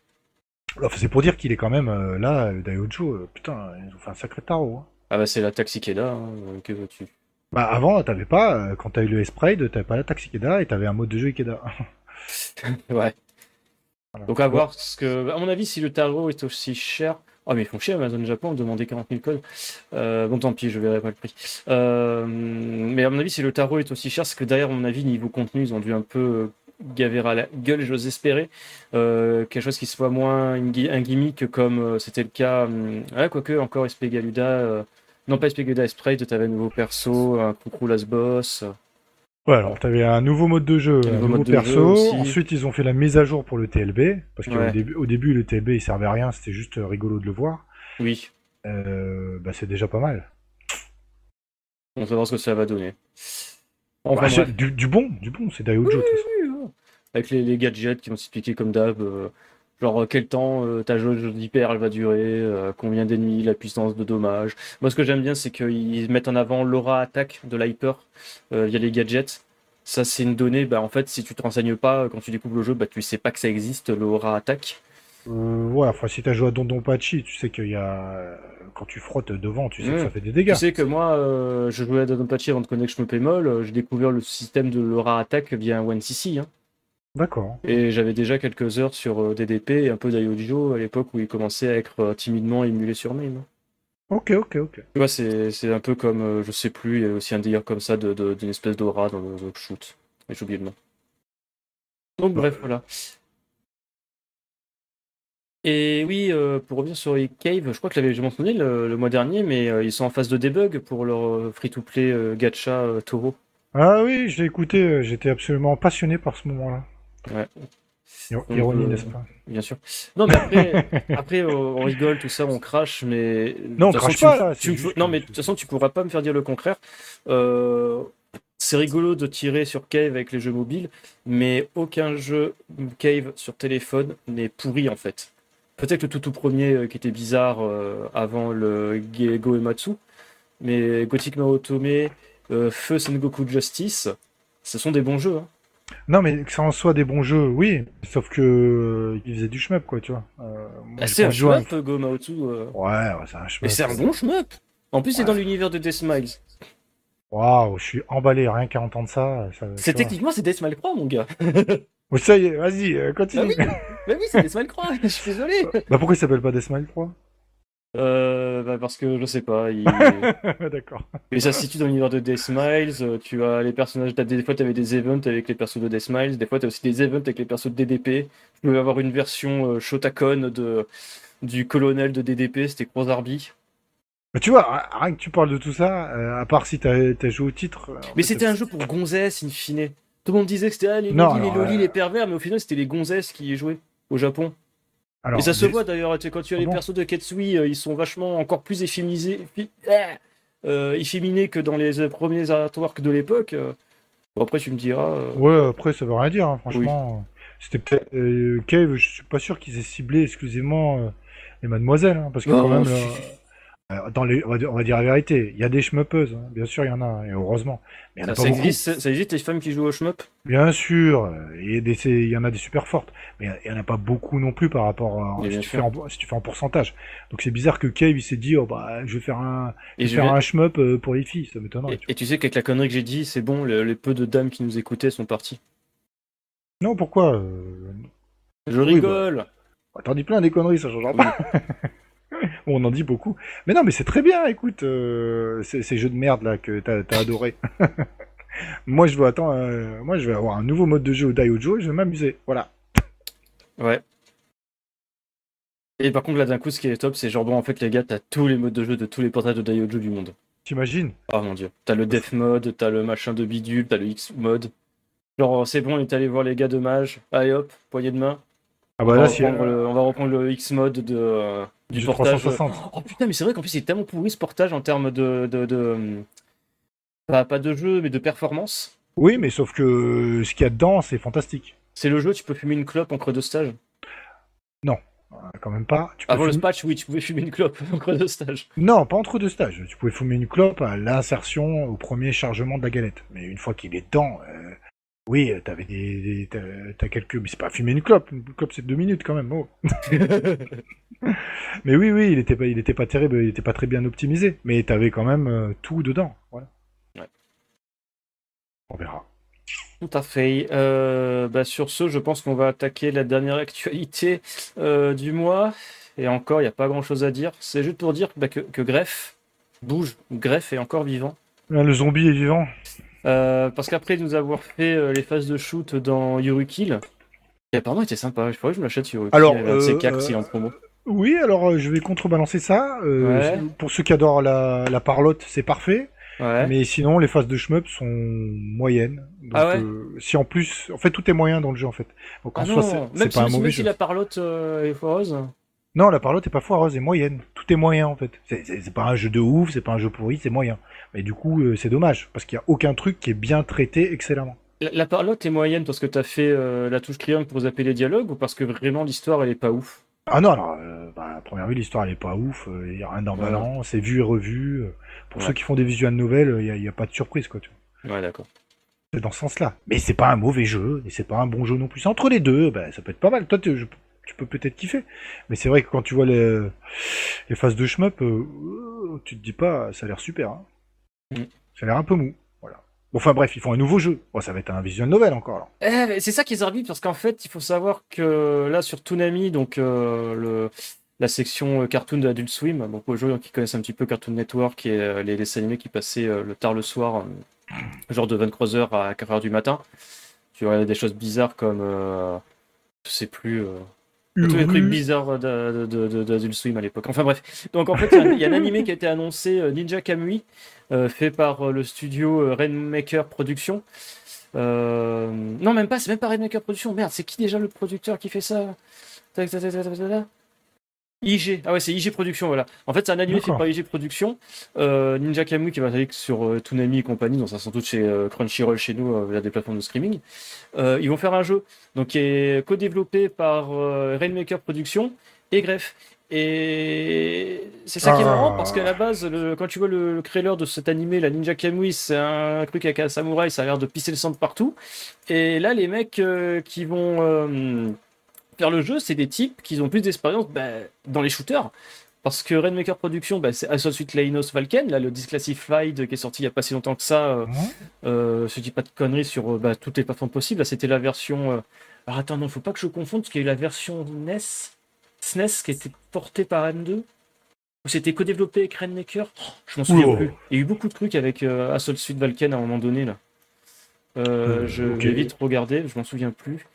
A: Enfin, c'est pour dire qu'il est quand même euh, là, le Daiojo, euh, putain, ils ont fait un sacré tarot. Hein.
B: Ah bah c'est la Taxikeda, hein, euh, que veux-tu.
A: Bah avant, t'avais pas, euh, quand t'as eu le S-Pride, t'avais pas la taxe Ikeda et t'avais un mode de jeu Ikeda.
B: Ouais.
A: Voilà.
B: Donc à voir ce que. À mon avis, si le tarot est aussi cher. Oh mais ils font chier Amazon Japon, demander 40 000 codes. Euh, bon tant pis, je verrai pas le prix. Euh, mais à mon avis, si le tarot est aussi cher, c'est que derrière, à mon avis, niveau contenu, ils ont dû un peu euh, gaver à la gueule, j'ose espérer. Euh, quelque chose qui soit moins une un gimmick comme c'était le cas. hum, ouais, quoique encore SP Galuda. non pas SP Galuda, Sprite, t'avais un nouveau perso, un coucou Boss.
A: Ouais, alors t'avais un nouveau mode de jeu,
B: Un nouveau
A: perso. Ensuite, ils ont fait la mise à jour pour le TLB, parce qu'au
B: Ouais.
A: début, au début, le TLB il servait à rien, c'était juste euh, rigolo de le voir.
B: Oui,
A: Euh, bah c'est déjà pas mal.
B: on va voir ce que ça va donner.
A: Bah,
B: Enfin,
A: du, du bon, du bon, c'est Daiojo de toute façon.
B: avec les, les gadgets qui vont s'expliquer comme d'hab, euh, genre euh, quel temps euh, ta jauge d'hyper elle va durer, euh, combien d'ennemis, la puissance de dommage. Moi ce que j'aime bien c'est qu'ils mettent en avant l'aura attaque de l'hyper euh, via les gadgets. Ça c'est une donnée, bah, en fait si tu te renseignes pas quand tu découvres le jeu, bah, tu sais pas que ça existe l'aura attaque.
A: Euh, ouais, enfin si t'as joué à Dondon Pachi, tu sais qu'il y a quand tu frottes devant, tu sais que ça fait des dégâts.
B: Tu sais que moi je jouais à Dodonpachi avant de connaître je me pémol, j'ai découvert le système de l'aura attaque via CC. Hein.
A: D'accord.
B: Et j'avais déjà quelques heures sur euh, DDP et un peu d'Ayojo à l'époque où il commençait à être euh, timidement émulé sur main. hein.
A: Ok, ok, ok.
B: Tu vois, c'est un peu comme, euh, je sais plus, il y a aussi un délire comme ça de- de- d'une espèce d'aura dans le, shoot. Mais j'ai oublié le nom. Donc bref, voilà. Et oui, euh, pour revenir sur les caves, je crois que je l'avais déjà mentionné le, le mois dernier, mais euh, ils sont en phase de debug pour leur free-to-play euh, gacha Toro.
A: Ah oui, je l'ai écouté, j'étais absolument passionné par ce moment-là.
B: Ouais.
A: Ironie,
B: euh,
A: n'est-ce pas?
B: Bien sûr. Non, mais après, après on rigole, tout ça, on crache, mais.
A: Non, on
B: façon,
A: crache
B: tu
A: pas, là,
B: tu
A: juste
B: Non, mais de toute façon, tu pourras pas me faire dire le contraire. Euh, C'est rigolo de tirer sur Cave avec les jeux mobiles, mais aucun jeu Cave sur téléphone n'est pourri en fait. Peut-être le tout tout premier euh, qui était bizarre euh, avant le Go Ematsu, mais Gothic no Otome, euh, Feu Sengoku Justice, ce sont des bons jeux. hein.
A: Non, mais que ça en soit des bons jeux, oui. Sauf que euh, ils faisaient du shmup, quoi, tu vois. Euh, moi,
B: Ah, c'est un shmup, Go Ematsu. euh.
A: Ouais, ouais, c'est un shmup.
B: Mais c'est un bon shmup. En plus, c'est dans l'univers de Death Smiles.
A: Waouh, je suis emballé, rien qu'à entendre ça. ça
B: C'est techniquement c'est Death Smiles 3, mon gars.
A: Oh, ça y est, vas-y, euh, continue.
B: Ah Mais oui, c'est Death Smiles 3. Je suis désolé.
A: bah pourquoi il s'appelle pas Deathmile 3
B: Euh, bah parce que je sais pas. Il...
A: D'accord.
B: Mais ça se situe dans l'univers de Death Smiles. euh, Tu as les personnages. Des fois, tu avais des events avec les persos de Death Smiles. Des fois, tu as aussi des events avec les persos de DDP. Tu pouvais avoir une version euh, Shotacon de, du colonel de DDP. C'était Crozarby.
A: Mais tu vois, ri- rien que tu parles de tout ça, euh, à part si t'as as joué au titre. euh,
B: Mais c'était un jeu pour gonzesses, in fine. Tout le monde disait que c'était ah, les
A: Non,
B: les lolis, les pervers. Mais au final, c'était les gonzesses qui y jouaient au Japon.
A: Alors,
B: Et ça se voit d'ailleurs, quand tu as
A: Ah
B: les
A: bon
B: persos de Ketsui, euh, ils sont vachement encore plus efféminisés, ah, euh, efféminés que dans les euh, premiers artworks de l'époque. Bon, après, tu me diras. euh,
A: Ouais, après, ça veut rien dire, hein, franchement. C'était peut-être. euh, Cave, je suis pas sûr qu'ils aient ciblé exclusivement les mademoiselles, hein, parce que
B: Non,
A: quand même.
B: Si.
A: euh, euh, dans les, on, va dire, on va dire la vérité, il y a des schmuppeuses, hein, bien sûr, il y en a, et heureusement. Mais
B: ça, existe, ça existe les femmes qui jouent au shmup?
A: Bien sûr, euh, il y en a des super fortes, mais il y en a pas beaucoup non plus par rapport à,
B: Mais
A: si, tu fais en, si tu fais en pourcentage. Donc c'est bizarre que Cave il s'est dit oh bah je vais faire un,
B: Et,
A: je
B: je
A: vais faire
B: vais-
A: un shmup euh, pour les filles, ça m'étonnerait.
B: et,
A: tu vois.
B: et tu sais qu'avec la connerie que j'ai dit, c'est bon, le- les peu de dames qui nous écoutaient sont parties.
A: Non pourquoi euh,
B: Je
A: Oui,
B: rigole
A: bah, T'en dis plein des conneries, ça changera pas. On en dit beaucoup. Mais non, mais c'est très bien, écoute, euh, ces, ces jeux de merde là que t'as as adoré. moi je veux attends, euh, moi je vais avoir un nouveau mode de jeu au Daiojo et je vais m'amuser. Voilà.
B: Ouais. Et par contre, là, d'un coup, ce qui est top, c'est genre, bon, en fait, les gars, t'as tous les modes de jeu de tous les portages de Daiojo du monde.
A: T'imagines?
B: Oh mon dieu. T'as le Death Mode, t'as le machin de bidule, t'as le X Mode. Genre, c'est bon, on est allé voir les gars de Mage. Allez hop, poignée de main.
A: Ah
B: On
A: bah
B: va,
A: là, si,
B: reprendre le, on va reprendre le X Mode de, euh, du
A: du
B: portage.
A: 360.
B: Oh putain, mais c'est vrai qu'en plus, il est tellement pourri ce portage en termes de. de, de- Pas, pas de jeu, mais de performance.
A: Oui, mais sauf que ce qu'il y a dedans, c'est fantastique.
B: C'est le jeu, tu peux fumer une clope en creux de stage.
A: Euh, Quand même pas. Tu peux
B: Avant le patch, oui, tu pouvais fumer une clope en creux de stage.
A: Non, pas entre deux stages. Tu pouvais fumer une clope à l'insertion au premier chargement de la galette. Mais une fois qu'il est dedans, euh, oui, euh, t'avais des, des- t'as, t'as quelques. Mais c'est pas fumer une clope. Une clope c'est deux minutes quand même. oh. Mais oui, oui, il était pas, il était pas terrible, il était pas très bien optimisé. Mais t'avais quand même euh, tout dedans. Voilà.
B: Ouais.
A: On verra.
B: Tout à fait. Euh, bah, sur ce, je pense qu'on va attaquer la dernière actualité euh, du mois. Et encore, il n'y a pas grand-chose à dire. C'est juste pour dire bah, que, que Greff bouge. Greff est encore vivant.
A: Là, le zombie est vivant.
B: Euh, parce qu'après nous avoir fait euh, les phases de shoot dans Yurukill, et apparemment il était sympa. Je crois que je m'achète Yurukill.
A: Alors,
B: un de ces
A: euh,
B: s'il est en promo.
A: Oui, alors je vais contrebalancer ça.
B: Ouais.
A: Pour ceux qui adorent la, la parlotte, c'est parfait.
B: Ouais.
A: Mais sinon, les phases de shmup sont moyennes. Donc,
B: Ah ouais
A: euh, si en plus, en fait, tout est moyen dans le jeu en fait. Donc en
B: Ah
A: soi, c'est-
B: même
A: c'est
B: si,
A: pas un
B: même
A: mauvais
B: si
A: jeu.
B: la parlotte euh, est foireuse.
A: Non, la parlotte est pas foireuse, est moyenne. Tout est moyen en fait. C'est- C'est c'est pas un jeu de ouf, c'est pas un jeu pourri, c'est moyen. Mais du coup, euh, c'est dommage parce qu'il y a aucun truc qui est bien traité excellemment.
B: La, la parlotte est moyenne parce que t'as fait euh, la touche triangle pour zapper les dialogues ou parce que vraiment l'histoire elle est pas ouf?
A: Ah non, alors, euh, bah, à première vue, l'histoire elle est pas ouf. Il y a rien d'emballant, c'est vu et revu. Pour
B: Ouais.
A: ceux qui font des visual novels, il y, a- pas de surprise quoi. Tu vois.
B: Ouais, d'accord.
A: C'est dans ce sens-là. Mais c'est pas un mauvais jeu, et c'est pas un bon jeu non plus. C'est Entre les deux, bah, ça peut être pas mal. Toi, tu, peux peut-être kiffer. Mais c'est vrai que quand tu vois les, les phases de shmup, euh, tu te dis pas, ça a l'air super. Hein.
B: Mm.
A: Ça a l'air un peu mou. Voilà. Bon, enfin bref, ils font un nouveau jeu. Bon, ça va être un visual novel encore.
B: Eh, c'est ça qui est arbitre parce qu'en fait, il faut savoir que là sur Toonami, donc euh, le la section euh, cartoon d'Adult Swim. Donc aux gens qui connaissent un petit peu Cartoon Network et euh, les dessins animés qui passaient le tard le soir, genre de 23h à 4h du matin. Tu regardais des choses bizarres comme, je sais plus, euh, tous les trucs bizarres d'Adult Swim à l'époque. Enfin bref. Donc en fait, il y a un- il y, a un animé qui a été annoncé, euh, Ninja Kamui, euh, fait par euh, le studio Rainmaker Productions. Euh, Non, même pas, c'est même pas Rainmaker Productions. Merde, c'est qui déjà le producteur qui fait ça? IG, ah ouais, c'est IG Productions, voilà. En fait, c'est un animé fait par IG Productions. Euh, Ninja Kamui qui va aller sur euh, Toonami et compagnie, donc ça sans doute chez euh, Crunchyroll chez nous, euh, via des plateformes de streaming. Euh, ils vont faire un jeu donc qui est co-développé par Rainmaker Productions et Grefg. Et c'est ça qui est
A: Ah.
B: marrant parce qu'à la base, le- quand tu vois le, le trailer de cet animé, la Ninja Kamui, c'est un truc avec un samouraï, ça a l'air de pisser le sang de partout. Et là, les mecs qui vont le jeu, c'est des types qui ont plus d'expérience bah, dans les shooters. Parce que Rainmaker Productions, bah, c'est Assault Suite Lainos Valken, là, le Disclassified qui est sorti il n'y a pas si longtemps que ça. euh, euh, je dis pas de conneries sur euh, bah, toutes les plateformes possibles. Là, c'était la version. euh, Alors attends, non, faut pas que je confonde parce qu'il y a eu la version NES, SNES qui était portée par M2. Ou c'était co-développé avec Rainmaker? Oh, je m'en souviens plus. Il y a eu beaucoup de trucs avec euh, Assault Suite Valken à un moment donné là. Euh, je vais vite regarder, je m'en souviens plus.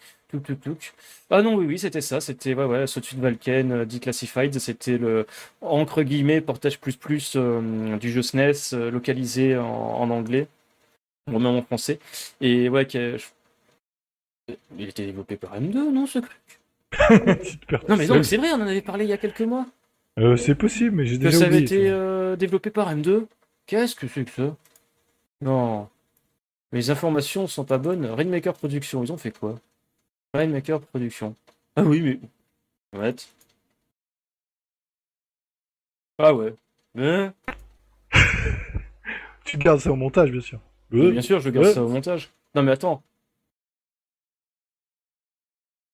B: Ah non, oui, oui, c'était ça. C'était ouais, ouais, Assault Suite Valken, euh, Declassified. C'était le entre guillemets portage plus plus euh, du jeu SNES euh, localisé en, en anglais, ou même en français. Et ouais, que- je- il était développé par M2, non ce truc? Non mais non, mais c'est vrai, on en avait parlé il y a quelques mois.
A: Euh, c'est possible, mais j'ai
B: Que
A: déjà
B: ça avait
A: oublié.
B: été développé par M2. Qu'est-ce que c'est que ça? Non. Les informations sont pas bonnes. Rainmaker Productions, ils ont fait quoi? Rainmaker Productions. Ah oui, mais. Ouais. Ah ouais. Hein
A: Tu gardes ça au montage, bien sûr.
B: Mais Bien sûr, je garde
A: Ouais.
B: ça au montage. Non, mais attends.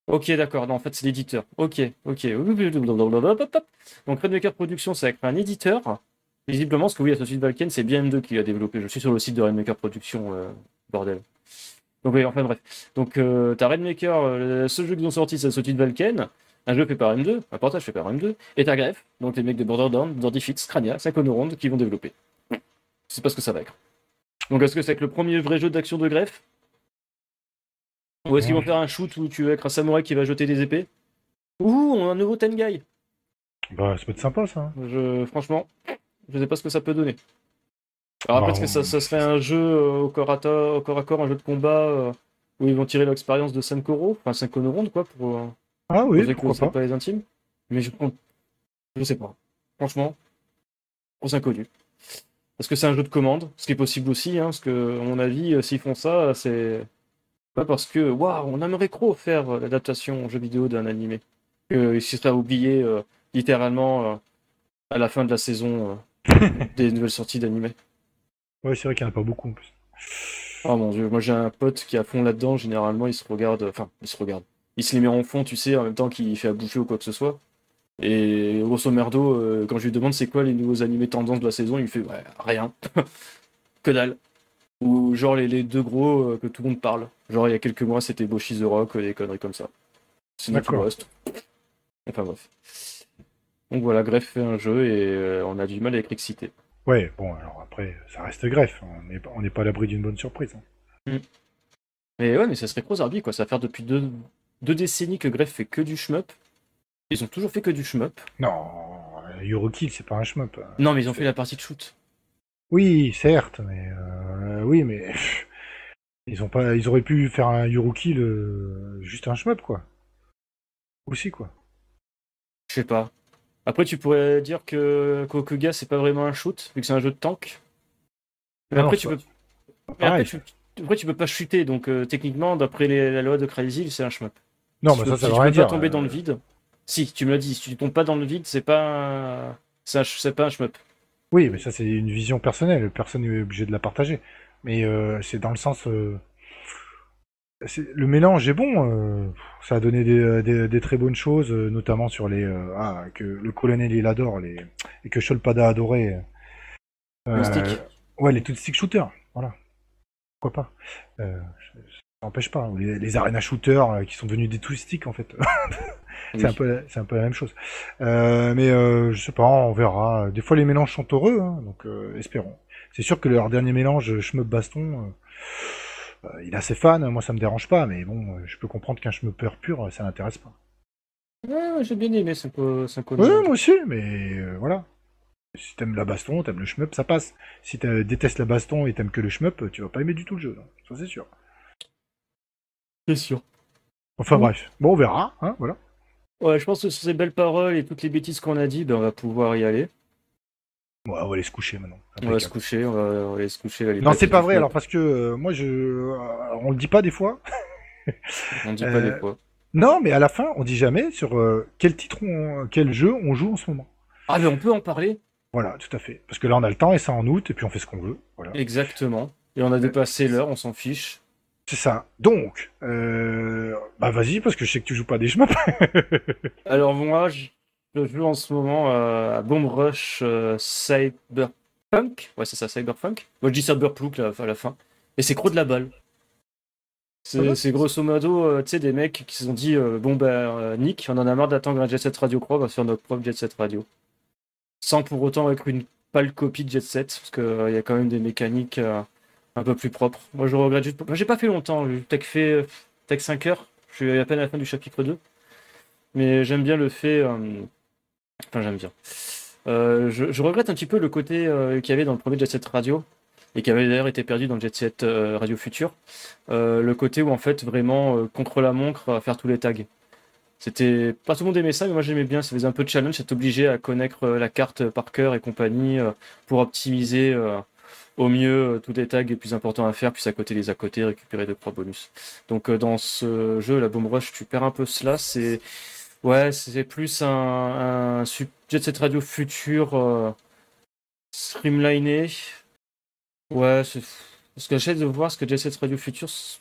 B: Ok, d'accord. Non, en fait, c'est l'éditeur. Ok, ok. Donc, Rainmaker Productions, c'est avec un éditeur. Visiblement, ce que oui, Associate Valken, c'est bien M2 qui l'a développé. Je suis sur le site de Rainmaker Productions, euh, bordel. Donc, oui, enfin, bref. Donc, euh, t'as Rainmaker, euh, ce jeu qu'ils ont sorti, c'est Associate Valken. Un jeu fait par M2, un portage fait par M2. Et t'as Grefg, donc les mecs de Borderlands, Dordifix, Crania, Psychonauts qui vont développer. Je sais pas ce que ça va être. Donc est-ce que c'est avec le premier vrai jeu d'action de greffe Ou est-ce qu'ils vont faire un shoot où tu vas être un samouraï qui va jeter des épées? Ouh, on a un nouveau Tengai
A: Bah, ça peut être sympa, ça. hein.
B: je, Franchement, je sais pas ce que ça peut donner. Alors après, est-ce que ça, ça serait un jeu euh, au corps, à au corps à corps, un jeu de combat euh, où ils vont tirer l'expérience de Sankoro, enfin Sankono quoi, pour, euh,
A: Ah
B: pour
A: oui,
B: qui
A: pourquoi pas.
B: pas les intimes Mais je, je sais pas. Franchement, grosse inconnue. Est-ce que c'est un jeu de commande Ce qui est possible aussi, hein, parce que, à mon avis, s'ils font ça, c'est pas parce que, waouh, on aimerait trop faire l'adaptation en jeu vidéo d'un animé. Qu'il se serait oublié euh, littéralement euh, à la fin de la saison euh, des nouvelles sorties d'animé.
A: Ouais, c'est vrai qu'il n'y en a pas beaucoup en plus.
B: Oh mon dieu, moi j'ai un pote qui est à fond là-dedans, généralement il se regarde, enfin il se regarde, il se les met en fond, tu sais, en même temps qu'il fait à bouffer ou quoi que ce soit. Et grosso merdo, euh, quand je lui demande c'est quoi les nouveaux animés tendances de la saison, il me fait ouais, rien, que dalle. Ou genre les, les deux gros euh, que tout le monde parle. Genre il y a quelques mois c'était Boshi the Rock, des conneries comme ça. Sinon tout le
A: D'accord.
B: reste. Enfin bref. Donc voilà, Grefg fait un jeu et euh, on a du mal à être excité.
A: Ouais, bon, alors après, ça reste greffe. On n'est pas- on n'est pas à l'abri d'une bonne surprise. hein.
B: Mais ouais, mais ça serait trop Zarbi, quoi. Ça va faire depuis deux, deux décennies que Grefg fait que du shmup. Ils ont toujours fait que du shmup.
A: Non, Eurokill, c'est pas un shmup. hein.
B: Non, mais ils ont fait la partie de shoot.
A: Oui, certes, mais euh, oui, mais ils ont pas, ils auraient pu faire un Eurokill euh, juste un shmup quoi. Aussi quoi.
B: Je sais pas. Après, tu pourrais dire que Kokuga, c'est pas vraiment un shoot, vu que c'est un jeu de tank. Mais
A: Ah
B: après, tu peux...
A: pas
B: mais après,
A: pareil.
B: tu... après, tu peux pas chuter, donc euh, techniquement, d'après les- la loi de Crazy, c'est un shmup.
A: Non,
B: Si
A: mais ça, ça veut
B: tu peux pas tomber dans le
A: euh,
B: vide. Si, tu me l'as dit, si tu tombes pas dans le vide, c'est pas un... C'est un... c'est pas un shmup.
A: Oui, mais ça c'est une vision personnelle. Personne n'est obligé de la partager. Mais euh, c'est dans le sens. Euh, Le mélange est bon. euh, Ça a donné des, des- des très bonnes choses, euh, notamment sur les euh, ah que le colonel il adore les et que Sholpada adorait.
B: Le stick.
A: Ouais, les tout stick shooters. Voilà. Pourquoi pas. Euh, Ça n'empêche pas. Les, les arena shooters euh, qui sont devenus des twistiques en fait. c'est
B: Oui.
A: un peu, la- c'est un peu la même chose. Euh, mais euh, je sais pas, on verra. Des fois les mélanges sont heureux, hein, donc euh, espérons. C'est sûr que leur dernier mélange shmup baston, euh, il a ses fans. Moi ça me dérange pas, mais bon, euh, je peux comprendre qu'un shmupper pur, euh, ça l'intéresse pas.
B: Ouais, j'ai bien aimé ce co-
A: Ouais, moi aussi, mais euh, voilà. Si t'aimes la baston, t'aimes le shmup, ça passe. Si tu détestes la baston et t'aimes que le shmup, tu vas pas aimer du tout le jeu. là. Ça c'est sûr.
B: C'est sûr.
A: Enfin
B: Oui.
A: bref, bon on verra, hein, voilà.
B: Ouais, je pense que sur ces belles paroles et toutes les bêtises qu'on a dit, ben, on va pouvoir y aller.
A: Bon, on va aller se coucher maintenant.
B: On va se coucher, on va, on va aller se coucher. aller
A: Non, c'est pas vrai, alors parce que euh, moi je. euh, on le dit pas des fois.
B: On dit pas
A: Euh,
B: des fois.
A: Non, mais à la fin, on dit jamais sur euh, quel titre, on- quel jeu on joue en ce moment.
B: Ah, mais on peut en parler
A: Voilà, tout à fait. Parce que là, on a le temps et c'est en août et puis on fait ce qu'on veut. Voilà.
B: Exactement. Et on a dépassé l'heure, on s'en fiche.
A: C'est ça. Donc, euh... bah vas-y, parce que je sais que tu joues pas des shmups.
B: Alors moi, je, je joue en ce moment euh, à Bomb Rush euh, Cyberpunk. Ouais, c'est ça, Cyberpunk. Moi, je dis Cyberpunk là, à la fin. Et c'est gros de la balle.
A: Ah
B: C'est c'est grosso modo, euh, tu sais, des mecs qui se sont dit bon, euh, Nick, on en a marre d'attendre un Jet Set Radio Croix, on va faire notre propre Jet Set Radio. Sans pour autant être une pâle copie de Jet Set, parce qu'il y a quand même des mécaniques un peu plus propres. Moi, je regrette juste. Moi, j'ai pas fait longtemps, j'ai peut-être fait euh, peut-être 5 heures. Je suis à peine à la fin du chapitre 2. Mais j'aime bien le fait. Enfin, j'aime bien. Euh, je, regrette un petit peu le côté euh, qu'il y avait dans le premier Jet Set Radio, et qui avait d'ailleurs été perdu dans le Jet Set euh, Radio Futur. Euh, le côté où, en fait, vraiment, contre la montre, à faire tous les tags. C'était. Pas tout le monde aimait ça, mais moi j'aimais bien. Ça faisait un peu de challenge, c'est obligé à connaître la carte par cœur et compagnie pour optimiser au mieux tous les tags les plus importants à faire, puis à côté les à côté, récupérer deux trois bonus. Donc dans ce jeu, la Bomb Rush, tu perds un peu cela. C'est ouais, c'est plus un, un Set Radio futur euh, streamliné. Ouais, parce que j'essaie de voir ce que Jet Set Radio futur. s-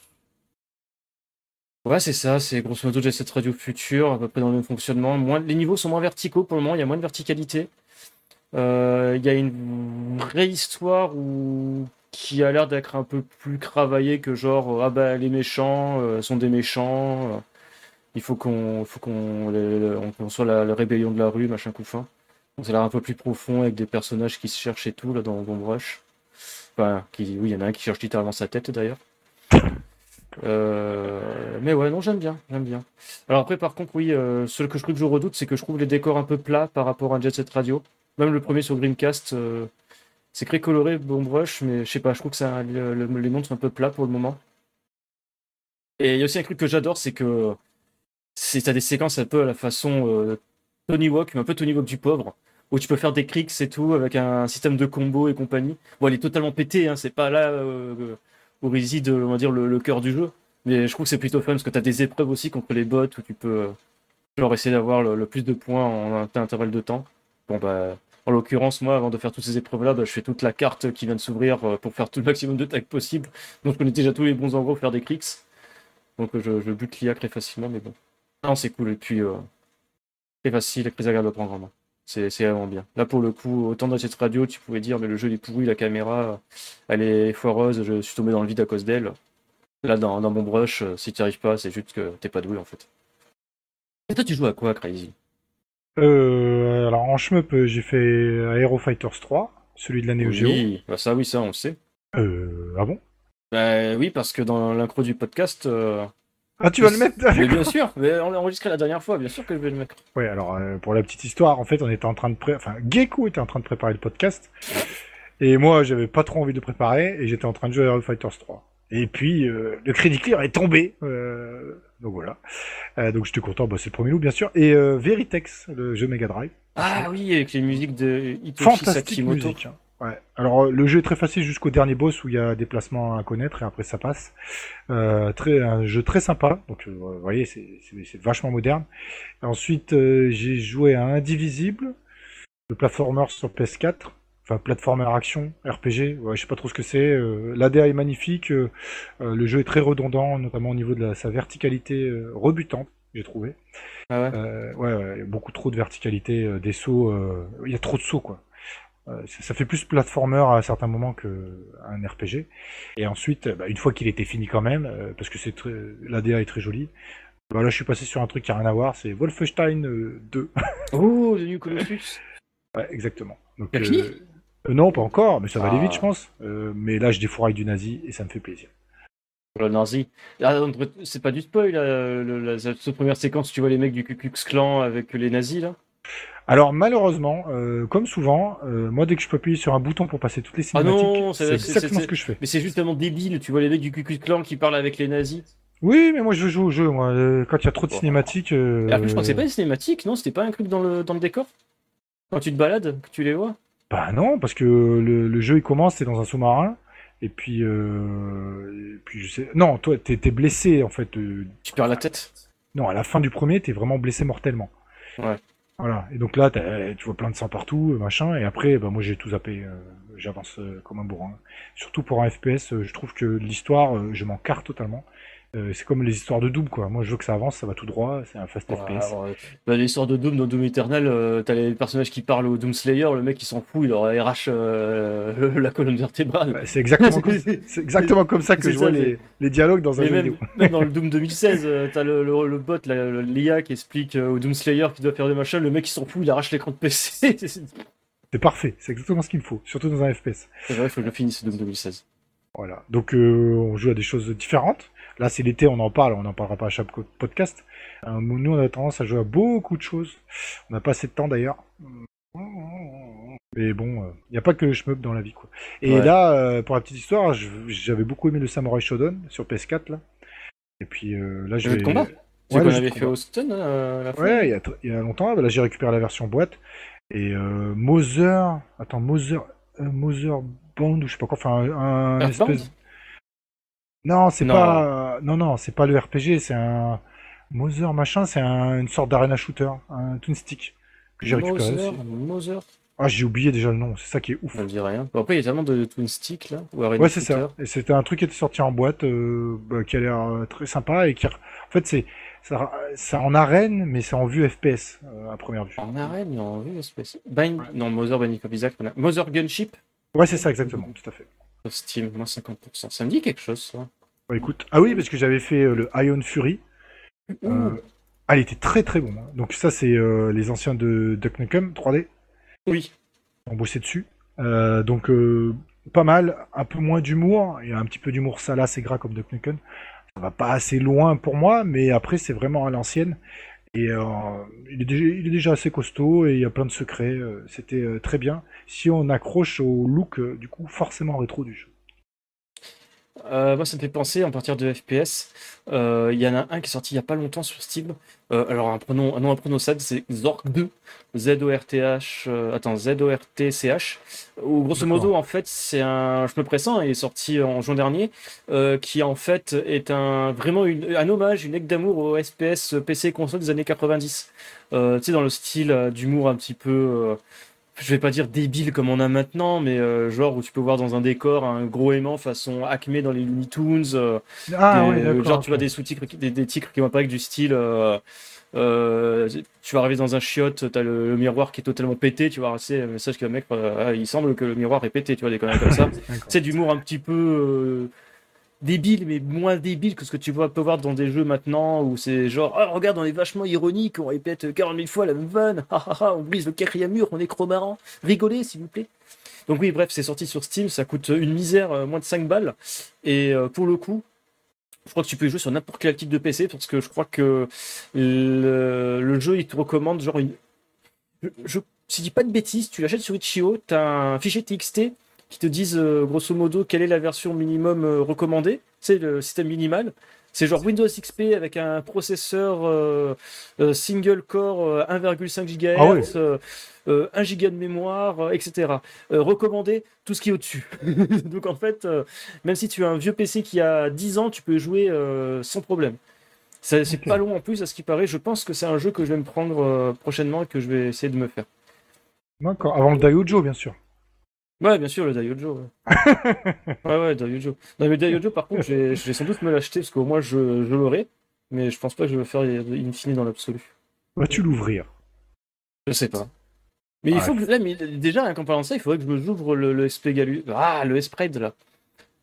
B: Ouais, c'est ça, c'est grosso modo Jet Set Radio futur, à peu près dans le même fonctionnement. Les niveaux sont moins verticaux pour le moment, il y a moins de verticalité. Euh, Il y a une vraie histoire qui a l'air d'être un peu plus travaillée que genre, euh, ah bah les méchants sont des méchants, il faut qu'on faut qu'on soit la, rébellion de la rue, machin coup fin. Donc ça a l'air un peu plus profond avec des personnages qui se cherchent et tout là dans Bomb Rush. Enfin, qui, oui, il y en a un qui cherche littéralement sa tête d'ailleurs. Euh, mais ouais, non, j'aime bien, j'aime bien. Alors après, par contre, oui, euh, ce que je trouve que je redoute, c'est que je trouve les décors un peu plats par rapport à Jet Set Radio. Même le premier sur Dreamcast, euh, c'est très coloré, Bomb Rush, mais je sais pas, je trouve que ça, le- le- les mondes sont un peu plats pour le moment. Et il y a aussi un truc que j'adore, c'est que c'est t'as des séquences un peu à la façon euh, Tony Hawk, mais un peu Tony Hawk du pauvre, où tu peux faire des cricks et tout avec un système de combo et compagnie. Bon, elle est totalement pétée, hein, c'est pas là euh, où réside, on va dire, le, cœur du jeu. Mais je trouve que c'est plutôt fun parce que t'as des épreuves aussi contre les bots où tu peux euh, essayer d'avoir le, plus de points en un intervalle de temps. Bon bah en l'occurrence moi avant de faire toutes ces épreuves là, bah, je fais toute la carte qui vient de s'ouvrir euh, pour faire tout le maximum de tags possible. Donc je connais déjà tous les bons endroits pour faire des cricks. Donc euh, je, je bute l'IA très facilement mais bon. Non c'est cool et puis euh, très facile agréable à prendre en main. C'est c'est vraiment bien. Là pour le coup, autant dans cette radio tu pouvais dire mais le jeu est pourri, la caméra elle est foireuse, je suis tombé dans le vide à cause d'elle. Là, dans, dans mon brush, euh, si tu n'y arrives pas, c'est juste que t'es pas doué en fait. Et toi, tu joues à quoi, Crazy?
A: Euh, alors en shmup, j'ai fait Aero Fighters 3, celui de la Neo Geo.
B: Oui, bah ça, oui, ça, on le sait.
A: Euh, ah bon?
B: Bah oui, parce que dans l'intro du podcast. euh,
A: Ah, tu vas le mettre
B: Mais bien sûr, mais on l'a enregistré la dernière fois, bien sûr que je vais le mettre.
A: Ouais, alors euh, pour la petite histoire, en fait, on était en train de pré... enfin, Gecko était en train de préparer le podcast, et moi, j'avais pas trop envie de préparer, et j'étais en train de jouer à Hero Fighters 3. Et puis, euh, le crédit clear est tombé, euh, donc voilà. Euh, donc j'étais content, bah, c'est le premier loup, bien sûr. Et euh, Veritex, le jeu Mega Drive.
B: Ah oui, avec les musiques de Hitoshi
A: Fantastique
B: Sakimoto.
A: musique. hein. Ouais. Alors euh, le jeu est très facile jusqu'au dernier boss où il y a des placements à connaître et après ça passe. Euh, très un jeu très sympa. Donc euh, vous voyez c'est c'est- c'est vachement moderne. Et ensuite euh, j'ai joué à Indivisible, le platformer sur PS4. Enfin, platformer action, RPG, ouais, je sais pas trop ce que c'est. Euh, L'ADA est magnifique, le jeu est très redondant, notamment au niveau de la- sa verticalité euh, rebutante, j'ai trouvé.
B: Ah ouais?
A: Euh, ouais, beaucoup trop de verticalité, euh, des sauts, euh, il y a trop de sauts quoi. Euh, ça, fait plus platformer à certains moments que un RPG. Et ensuite, euh, bah, une fois qu'il était fini quand même, euh, parce que c'est très, l'ADA est très jolie. Bah là, je suis passé sur un truc qui a rien à voir. C'est Wolfenstein euh, 2.
B: Oh, The New Colossus.
A: ouais, exactement. Donc,
B: T'as fini
A: euh, non, pas encore, mais ça va aller
B: Ah.
A: vite, je pense. Euh, mais là, je défouraille du nazi et ça me fait plaisir.
B: Le nazi. Ah, c'est pas du spoil, là, le- la, cette première séquence, tu vois les mecs du Ku Klux Klan avec les nazis, là?
A: Alors malheureusement, euh, comme souvent, euh, moi dès que je peux appuyer sur un bouton pour passer toutes les
B: Ah
A: cinématiques,
B: non, c'est-
A: c'est
B: c'est-
A: exactement
B: c'est-
A: ce que je fais.
B: Mais c'est juste tellement débile, tu vois les mecs du Ku Klux Klan qui parlent avec les nazis.
A: Oui, mais moi je jouer au jeu. Moi, Euh, quand il y a trop de cinématiques. euh,
B: Et en plus, je crois que c'est pas une cinématique, non C'était pas un truc dans le, dans le décor? Quand tu te balades, que tu les vois?
A: Bah non, parce que le, le jeu il commence, t'es dans un sous-marin, et puis, euh, et puis je sais. Non, toi t'es blessé en fait. euh,
B: Tu perds la tête?
A: Non, à la fin du premier, t'es vraiment blessé mortellement.
B: Ouais.
A: Voilà. Et donc là, t'as- tu vois plein de sang partout, euh, machin. Et après, bah moi j'ai tout zappé. euh, J'avance euh, comme un bourrin. Surtout pour un FPS, euh, je trouve que l'histoire, euh, je m'en carre totalement. Euh, c'est comme les histoires de Doom, quoi. Moi, je veux que ça avance, ça va tout droit. C'est un fast
B: Ouais,
A: FPS.
B: bah, L'histoire de Doom dans Doom Eternal, euh, t'as les personnages qui parlent au Doom Slayer, le mec il s'en fout, il leur arrache euh, la colonne vertébrale.
A: C'est exactement, comme... c'est exactement comme ça que
B: C'est
A: je
B: ça,
A: vois
B: c'est-
A: les, les dialogues dans un jeu
B: même,
A: vidéo.
B: même dans le Doom 2016, euh, t'as le, le, le bot, la- le- l'IA qui explique au Doom Slayer qui doit faire des machins, le mec il s'en fout, il arrache l'écran de PC. c'est c'est
A: C'est parfait. C'est exactement ce qu'il me faut. Surtout dans un FPS.
B: vrai, il faut que je le finisse Doom 2016.
A: Voilà. Donc on joue à des choses différentes. Là c'est l'été, on en parle, on n'en parlera pas à chaque podcast. Euh, nous on a tendance à jouer à beaucoup de choses. On n'a pas assez de temps d'ailleurs. Mais bon, il n'y a pas que le shmup dans la vie quoi. Et
B: Ouais.
A: là, euh, pour la petite histoire, j'avais beaucoup aimé le Samurai Shodown sur PS4 là. Et puis euh, là je
B: Le combat C'est
A: Ouais,
B: qu'on avait fait
A: combat.
B: au Stun euh, à la
A: Ouais, il y a, y longtemps, bah là j'ai récupéré la version boîte. Et euh, Mother, attends, Mother, euh, Mother Band ou je sais pas quoi, enfin un, espèce. Non, c'est
B: Non.
A: pas, non non, c'est pas le RPG, c'est un Mother machin, c'est un- une sorte d'arena shooter, un twin stick que j'ai récupéré
B: Mother,
A: aussi.
B: Mother,
A: Ah, j'ai oublié déjà le nom, c'est ça qui est ouf.
B: ça me dit rien. Bon, après, il y a tellement de Twin Stick là. Ou Arena
A: Ouais, c'est
B: Shooter.
A: ça. Et c'était un truc qui était sorti en boîte, euh, bah, qui a l'air euh, très sympa et qui, en fait, c'est ça, ça en arène, mais c'est en vue FPS euh, à première vue.
B: En arène, mais en vue, espèce. Bind... Non, Mother Binding of Isaac. on a- Mother Gunship
A: Ouais, c'est ça exactement, tout à fait.
B: Steam, moins 50%. Ça me dit quelque chose, ça.
A: Bah, écoute, ah oui, parce que j'avais fait euh, le Ion Fury. Euh, ah, il était très très bon. hein. Donc ça, c'est euh, les anciens de Duck Nukem 3D
B: Oui.
A: ont bossé dessus. Donc pas mal, un peu moins d'humour. Il y a un petit peu d'humour salace et gras comme Duck Nukem. Ça va pas assez loin pour moi, mais après c'est vraiment à l'ancienne. Et euh, il, est déjà, il est déjà assez costaud et il y a plein de secrets. euh, C'était euh, très bien. Si on accroche au look, euh, du coup, forcément rétro du jeu.
B: Euh, moi, ça me fait penser, en partir de FPS, euh, il y en a un qui est sorti il y a pas longtemps sur Steam. Euh, alors, un, pronom, un nom imprononçable, c'est Zork 2. Z-O-R-T-H. attends, Z-O-R-T-C-H. Où, grosso modo, en fait, c'est un. Je me pressens, il est sorti en juin dernier. qui, en fait, est un, vraiment une- un hommage, une lecte d'amour au SPS PC console des années 90. Euh, tu sais, dans le style d'humour un petit peu. Je vais pas dire débile comme on a maintenant, mais euh, genre où tu peux voir dans un décor un gros aimant façon Acme dans les Looney Tunes, euh,
A: Ah
B: des- genre tu vois des sous-titres, qui- des, des titres qui vont pas avec du style. euh, tu vas arriver dans un chiotte, t'as le, le miroir qui est totalement pété, tu vas rester un message mettre, euh, ah, il semble que le miroir est pété, tu vois des conneries comme ça. C'est d'humour un petit peu débile, mais moins débile que ce que tu vois, peux voir dans des jeux maintenant où c'est genre, ah, regarde, on est vachement ironique, on répète 40 000 fois la même vanne, on brise le quatrième mur, on est trop marrant, rigolez s'il vous plaît. Donc oui, bref, c'est sorti sur Steam, ça coûte une misère, euh, moins de 5 balles. Et euh, pour le coup, je crois que tu peux jouer sur n'importe quel type de PC parce que je crois que le, jeu il te recommande genre une. Je, si je dis pas de bêtises, tu l'achètes sur Itch.io, tu as un fichier TXT qui te dise euh, grosso modo quelle est la version minimum euh, recommandée, c'est le système minimal. C'est genre Windows XP avec un processeur euh, single core euh, 1,5 GHz,
A: Ah ouais.
B: euh, euh, 1 Go de mémoire, etc. Recommandé tout ce qui est au-dessus. Donc en fait, même si tu as un vieux PC qui a 10 ans, tu peux jouer sans problème. C'est pas long en plus à ce qui paraît. Je pense que c'est un jeu que je vais me prendre prochainement et que je vais essayer de me faire.
A: D'accord. Avant le Daiojo, bien sûr.
B: Ouais, bien sûr, le Daiojo. Ouais, ouais, ouais, Daiojo. Non, mais le Daiojo, par contre, je vais, sans doute me l'acheter parce qu'au moins je, je l'aurai. Mais je pense pas que je vais le faire in fine dans l'absolu.
A: Vas-tu l'ouvrir
B: Je sais pas. Mais il faut que. Là, mais déjà, rien qu'en parlant de ça, il faudrait que je me ouvre le, le SP Galu. Ah, le Spread là.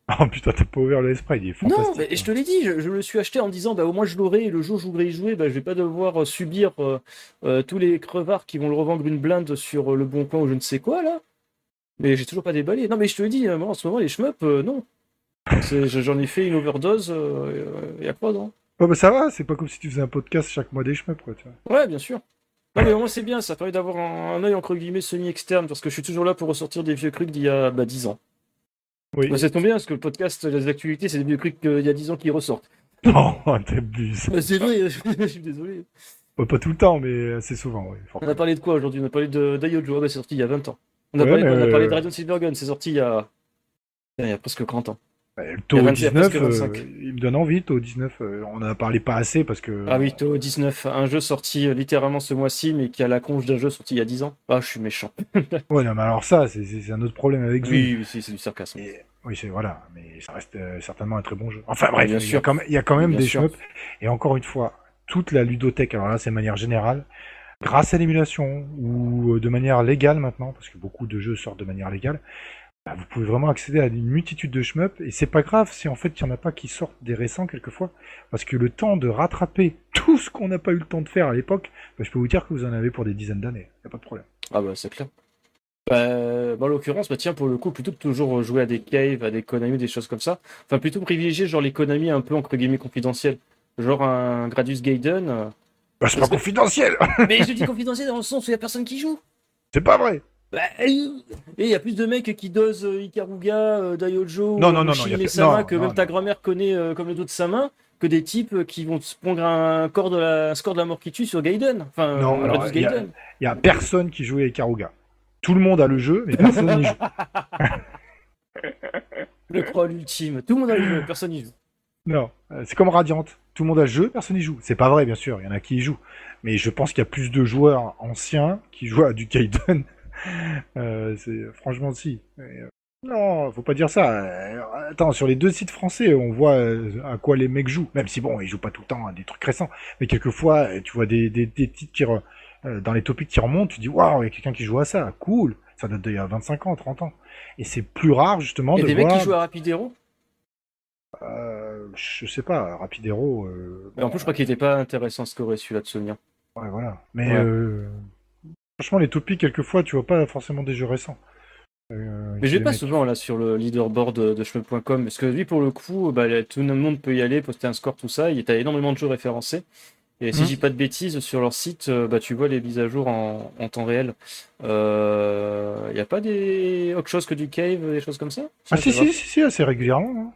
A: Oh putain, t'as pas ouvert le spray, il est fantastique.
B: Non, mais je te l'ai dit, je, je me suis acheté en disant, bah, au moins je l'aurai, et le jour où je voudrais y jouer, bah, je vais pas devoir euh, subir euh, euh, tous les crevards qui vont le revendre une blinde sur euh, le bon coin ou je ne sais quoi, là. Mais j'ai toujours pas déballé. Non, mais je te l'ai dit, euh, moi, en ce moment, les shmups, euh, non. C'est- J'en ai fait une overdose euh, il y a quoi, non?
A: Ouais, bah ça va, c'est pas comme si tu faisais un podcast chaque mois des shmups, quoi, tu vois.
B: Ouais, bien sûr. Non, mais au moins c'est bien, ça permet d'avoir un, un œil entre guillemets semi-externe, parce que je suis toujours là pour ressortir des vieux trucs d'il y a bah, 10 ans.
A: Oui.
B: Bah, ça tombe bien, parce que le podcast, les actualités, c'est des vieux trucs d'il y a 10 ans qui ressortent.
A: Non, t'abuses.
B: Bah, c'est vrai, je suis désolé.
A: Ouais, pas tout le temps, mais assez souvent, oui.
B: On a parlé de quoi aujourd'hui? On a parlé de d'Ayojo, ah bah, c'est sorti il y a 20 ans. On a
A: Ouais,
B: parlé,
A: mais,
B: on a parlé
A: euh,
B: de Radiant Silvergun, c'est sorti il y a... il y a presque 30 ans.
A: Le taux
B: a 26,
A: 19,
B: presque 25.
A: euh, il me donne envie, taux 19. euh, on en a parlé pas assez parce que.
B: Ah oui, Toho 19, un jeu sorti euh, littéralement ce mois-ci, mais qui a la conche d'un jeu sorti il y a 10 ans. Ah, je suis méchant.
A: Ouais, non, mais alors ça, c'est- un autre problème avec Zoom.
B: Oui, oui, c'est du sarcasme.
A: Et- oui, c'est voilà, mais ça reste euh, certainement un très bon jeu. Enfin bref,
B: Bien
A: il y, a
B: sûr.
A: quand même, il y a quand même des shmups. Et encore une fois, toute la ludothèque, alors là c'est de manière générale, grâce à l'émulation ou euh, de manière légale maintenant, parce que beaucoup de jeux sortent de manière légale, bah, vous pouvez vraiment accéder à une multitude de shmups. Et c'est pas grave si en fait il y en a pas qui sortent des récents quelquefois, parce que le temps de rattraper tout ce qu'on n'a pas eu le temps de faire à l'époque, bah, je peux vous dire que vous en avez pour des dizaines d'années. Y a pas de problème.
B: Ah bah c'est clair. Bah, bah, en l'occurrence, bah tiens, pour le coup, plutôt que toujours jouer à des caves, à des Konami, des choses comme ça, enfin plutôt privilégier genre les Konami un peu entre guillemets confidentiels. Genre un Gradius Gaiden. Euh.
A: Bah, c'est pas
B: que-
A: confidentiel.
B: Mais je dis confidentiel dans le sens où il n'y a personne qui joue.
A: c'est pas vrai.
B: Bah, et il y a plus de mecs qui dosent euh, Ikaruga, euh, Daiojo,
A: Non, non, non, non,
B: Shin
A: y a-
B: Mesama,
A: non,
B: que
A: non,
B: même ta grand-mère connaît euh, comme le dos de sa main, que des types euh, qui vont se prendre un, corps de la, un score de la mort qui tue sur Gaiden. Enfin,
A: Non,
B: euh,
A: il y y a personne qui jouait avec Karuga. Tout le monde a le jeu, mais personne n'y joue.
B: Le crawl ultime. Tout le monde a le jeu, personne n'y joue.
A: Non, euh, c'est comme Radiant. Tout le monde a le jeu, personne n'y joue. C'est pas vrai, bien sûr, il y en a qui y jouent. Mais je pense qu'il y a plus de joueurs anciens qui jouent à du Kaiden. Euh, franchement si. Mais, euh, non, faut pas dire ça. Euh, attends, sur les deux sites français, on voit à quoi les mecs jouent. Même si bon, ils jouent pas tout le temps à des trucs récents. Mais quelquefois, tu vois des, des, des titres qui re- dans les topics qui remontent, tu dis waouh, il y a quelqu'un qui joue à ça, cool. Ça date d'il y a 25 ans, 30 ans. Et c'est plus rare justement de
B: des mecs qui jouent à Rapidero.
A: Euh, je sais pas, Rapidero. Euh,
B: Mais en plus, je crois qu'il était pas intéressant ce qu'aurait celui-là de souvenir.
A: Ouais, voilà. Mais
B: Ouais.
A: euh, franchement, les topics, quelquefois, tu vois pas forcément des jeux récents. Euh,
B: Mais je pas
A: mecs-
B: souvent là sur le leaderboard de, de Shmup.com parce que lui pour le coup, bah, tout le monde peut y aller, poster un score, tout ça. Il y a énormément de jeux référencés. Et si
A: Mhm.
B: je dis pas de bêtises, sur leur site, euh, bah, tu vois les mises à jour en, en temps réel. Il n'y a pas des autre chose que du cave, des choses comme ça?
A: Ah, si, si, si, assez régulièrement. hein.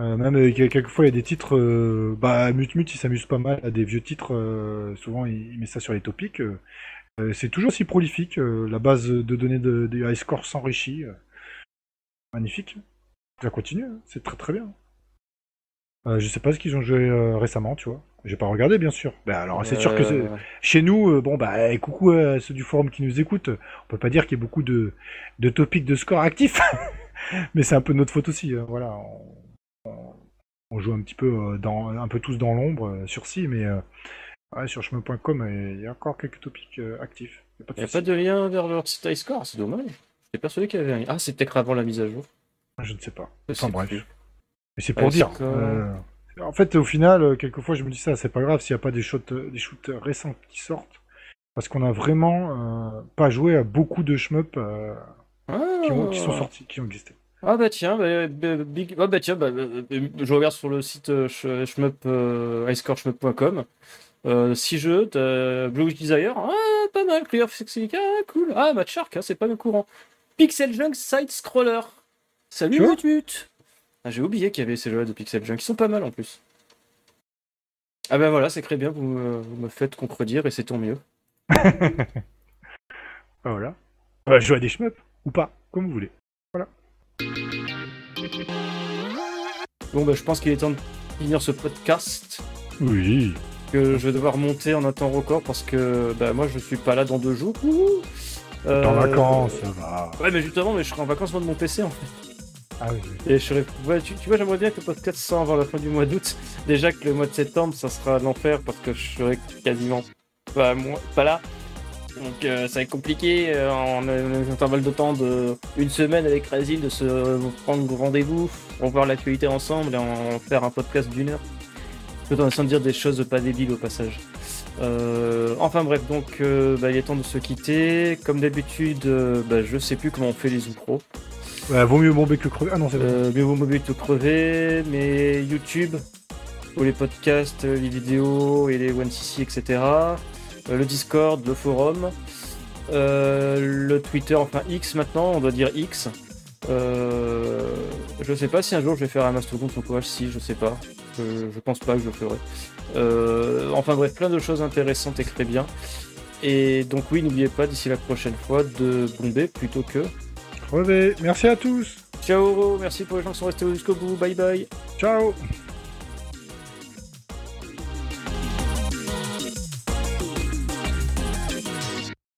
A: Euh, même euh, quel- quelquefois, il y a des titres. euh, bah, Mutmut, il s'amuse pas mal à des vieux titres. euh, souvent, il, il met ça sur les topics. euh. C'est toujours si prolifique. la base de données de, des high scores s'enrichit. Magnifique. Ça continue, hein, c'est très très bien. Je sais pas ce qu'ils ont joué récemment, tu vois. J'ai pas regardé, bien sûr. Bah, alors, c'est sûr que Chez nous, bon bah eh, coucou à ceux du forum qui nous écoutent. On peut pas dire qu'il y ait beaucoup de, de topics de score actifs, mais c'est un peu notre faute aussi. hein, voilà, on, on- joue un petit peu euh, dans, un peu tous dans l'ombre euh, sur si, mais euh, ouais, sur chemin.com il y a encore quelques topics actifs. Y a pas de
B: Il n'y a pas de lien vers leur site iScore, c'est dommage. J'étais persuadé qu'il y avait un lien. Ah, c'est peut-être avant la mise à jour.
A: Je ne sais pas. Enfin bref.
B: plus.
A: Mais c'est pour dire. euh, en fait, au final, quelquefois, je me dis ça, c'est pas grave s'il n'y a pas des shoots, des shoots récents qui sortent, parce qu'on a vraiment euh, pas joué à beaucoup de euh, qui, ont- qui sont
B: Ah.
A: sortis, qui ont existé.
B: Ah bah tiens, bah, bah, big... ah bah tiens, bah, euh, euh, je regarde sur le site euh, sh- shmup, euh, iScoreShmup.com. Euh, 6 jeux, t'as Blue Desire, ah, pas mal, Clear ah, cool. Ah, Match Shark, hein, c'est pas le courant. Pixel Junk Side Scroller. Salut
A: Tu vois
B: Mut Mut. Ah, J'ai oublié qu'il y avait ces jeux-là de Pixel Junk, ils sont pas mal en plus. Ah bah voilà, c'est très bien, vous me, vous me faites contredire et c'est tant mieux.
A: Ah, Voilà. Euh, jouer à des shmups ou pas, comme vous voulez.
B: Bon bah je pense qu'il est temps de finir ce podcast.
A: Oui.
B: que je vais devoir monter en un temps record parce que bah, moi je suis pas là dans deux jours. Ouh. Euh,
A: En vacances, ça va.
B: Ouais, mais justement, mais je serai en vacances moi de mon PC en fait.
A: Ah oui.
B: Et je serai... ouais, tu, tu vois, j'aimerais bien que le podcast sorte avant la fin du mois d'août. Déjà que le mois de septembre, ça sera l'enfer parce que je serai quasiment pas, moi, pas là. Donc euh, ça va être compliqué euh, en un intervalle de temps de une semaine avec Razil de se prendre rendez-vous pour voir l'actualité ensemble et en faire un podcast d'une heure. Tout en essayant de dire des choses pas débiles au passage. Euh, enfin bref, donc euh, bah, il est temps de se quitter. Comme d'habitude, euh, bah, je sais plus comment on fait les Pro.
A: Ouais, vaut mieux bomber que crever. Ah non, c'est.
B: Euh, mais vos mobiles te crever, mais YouTube, pour les podcasts, euh, les vidéos et les OneCC, etc. Euh, le Discord, le forum, euh, le Twitter, enfin X maintenant, on doit dire X. Euh, je sais pas si un jour je vais faire un mastodonte ou quoi, si, je sais pas. Je, je pense pas que je le ferai. Euh, enfin bref, plein de choses intéressantes et très bien. Et donc oui, n'oubliez pas d'ici la prochaine fois de bomber plutôt que...
A: Crever. Merci à tous.
B: Ciao, merci pour les gens qui sont restés jusqu'au bout, bye bye
A: Ciao.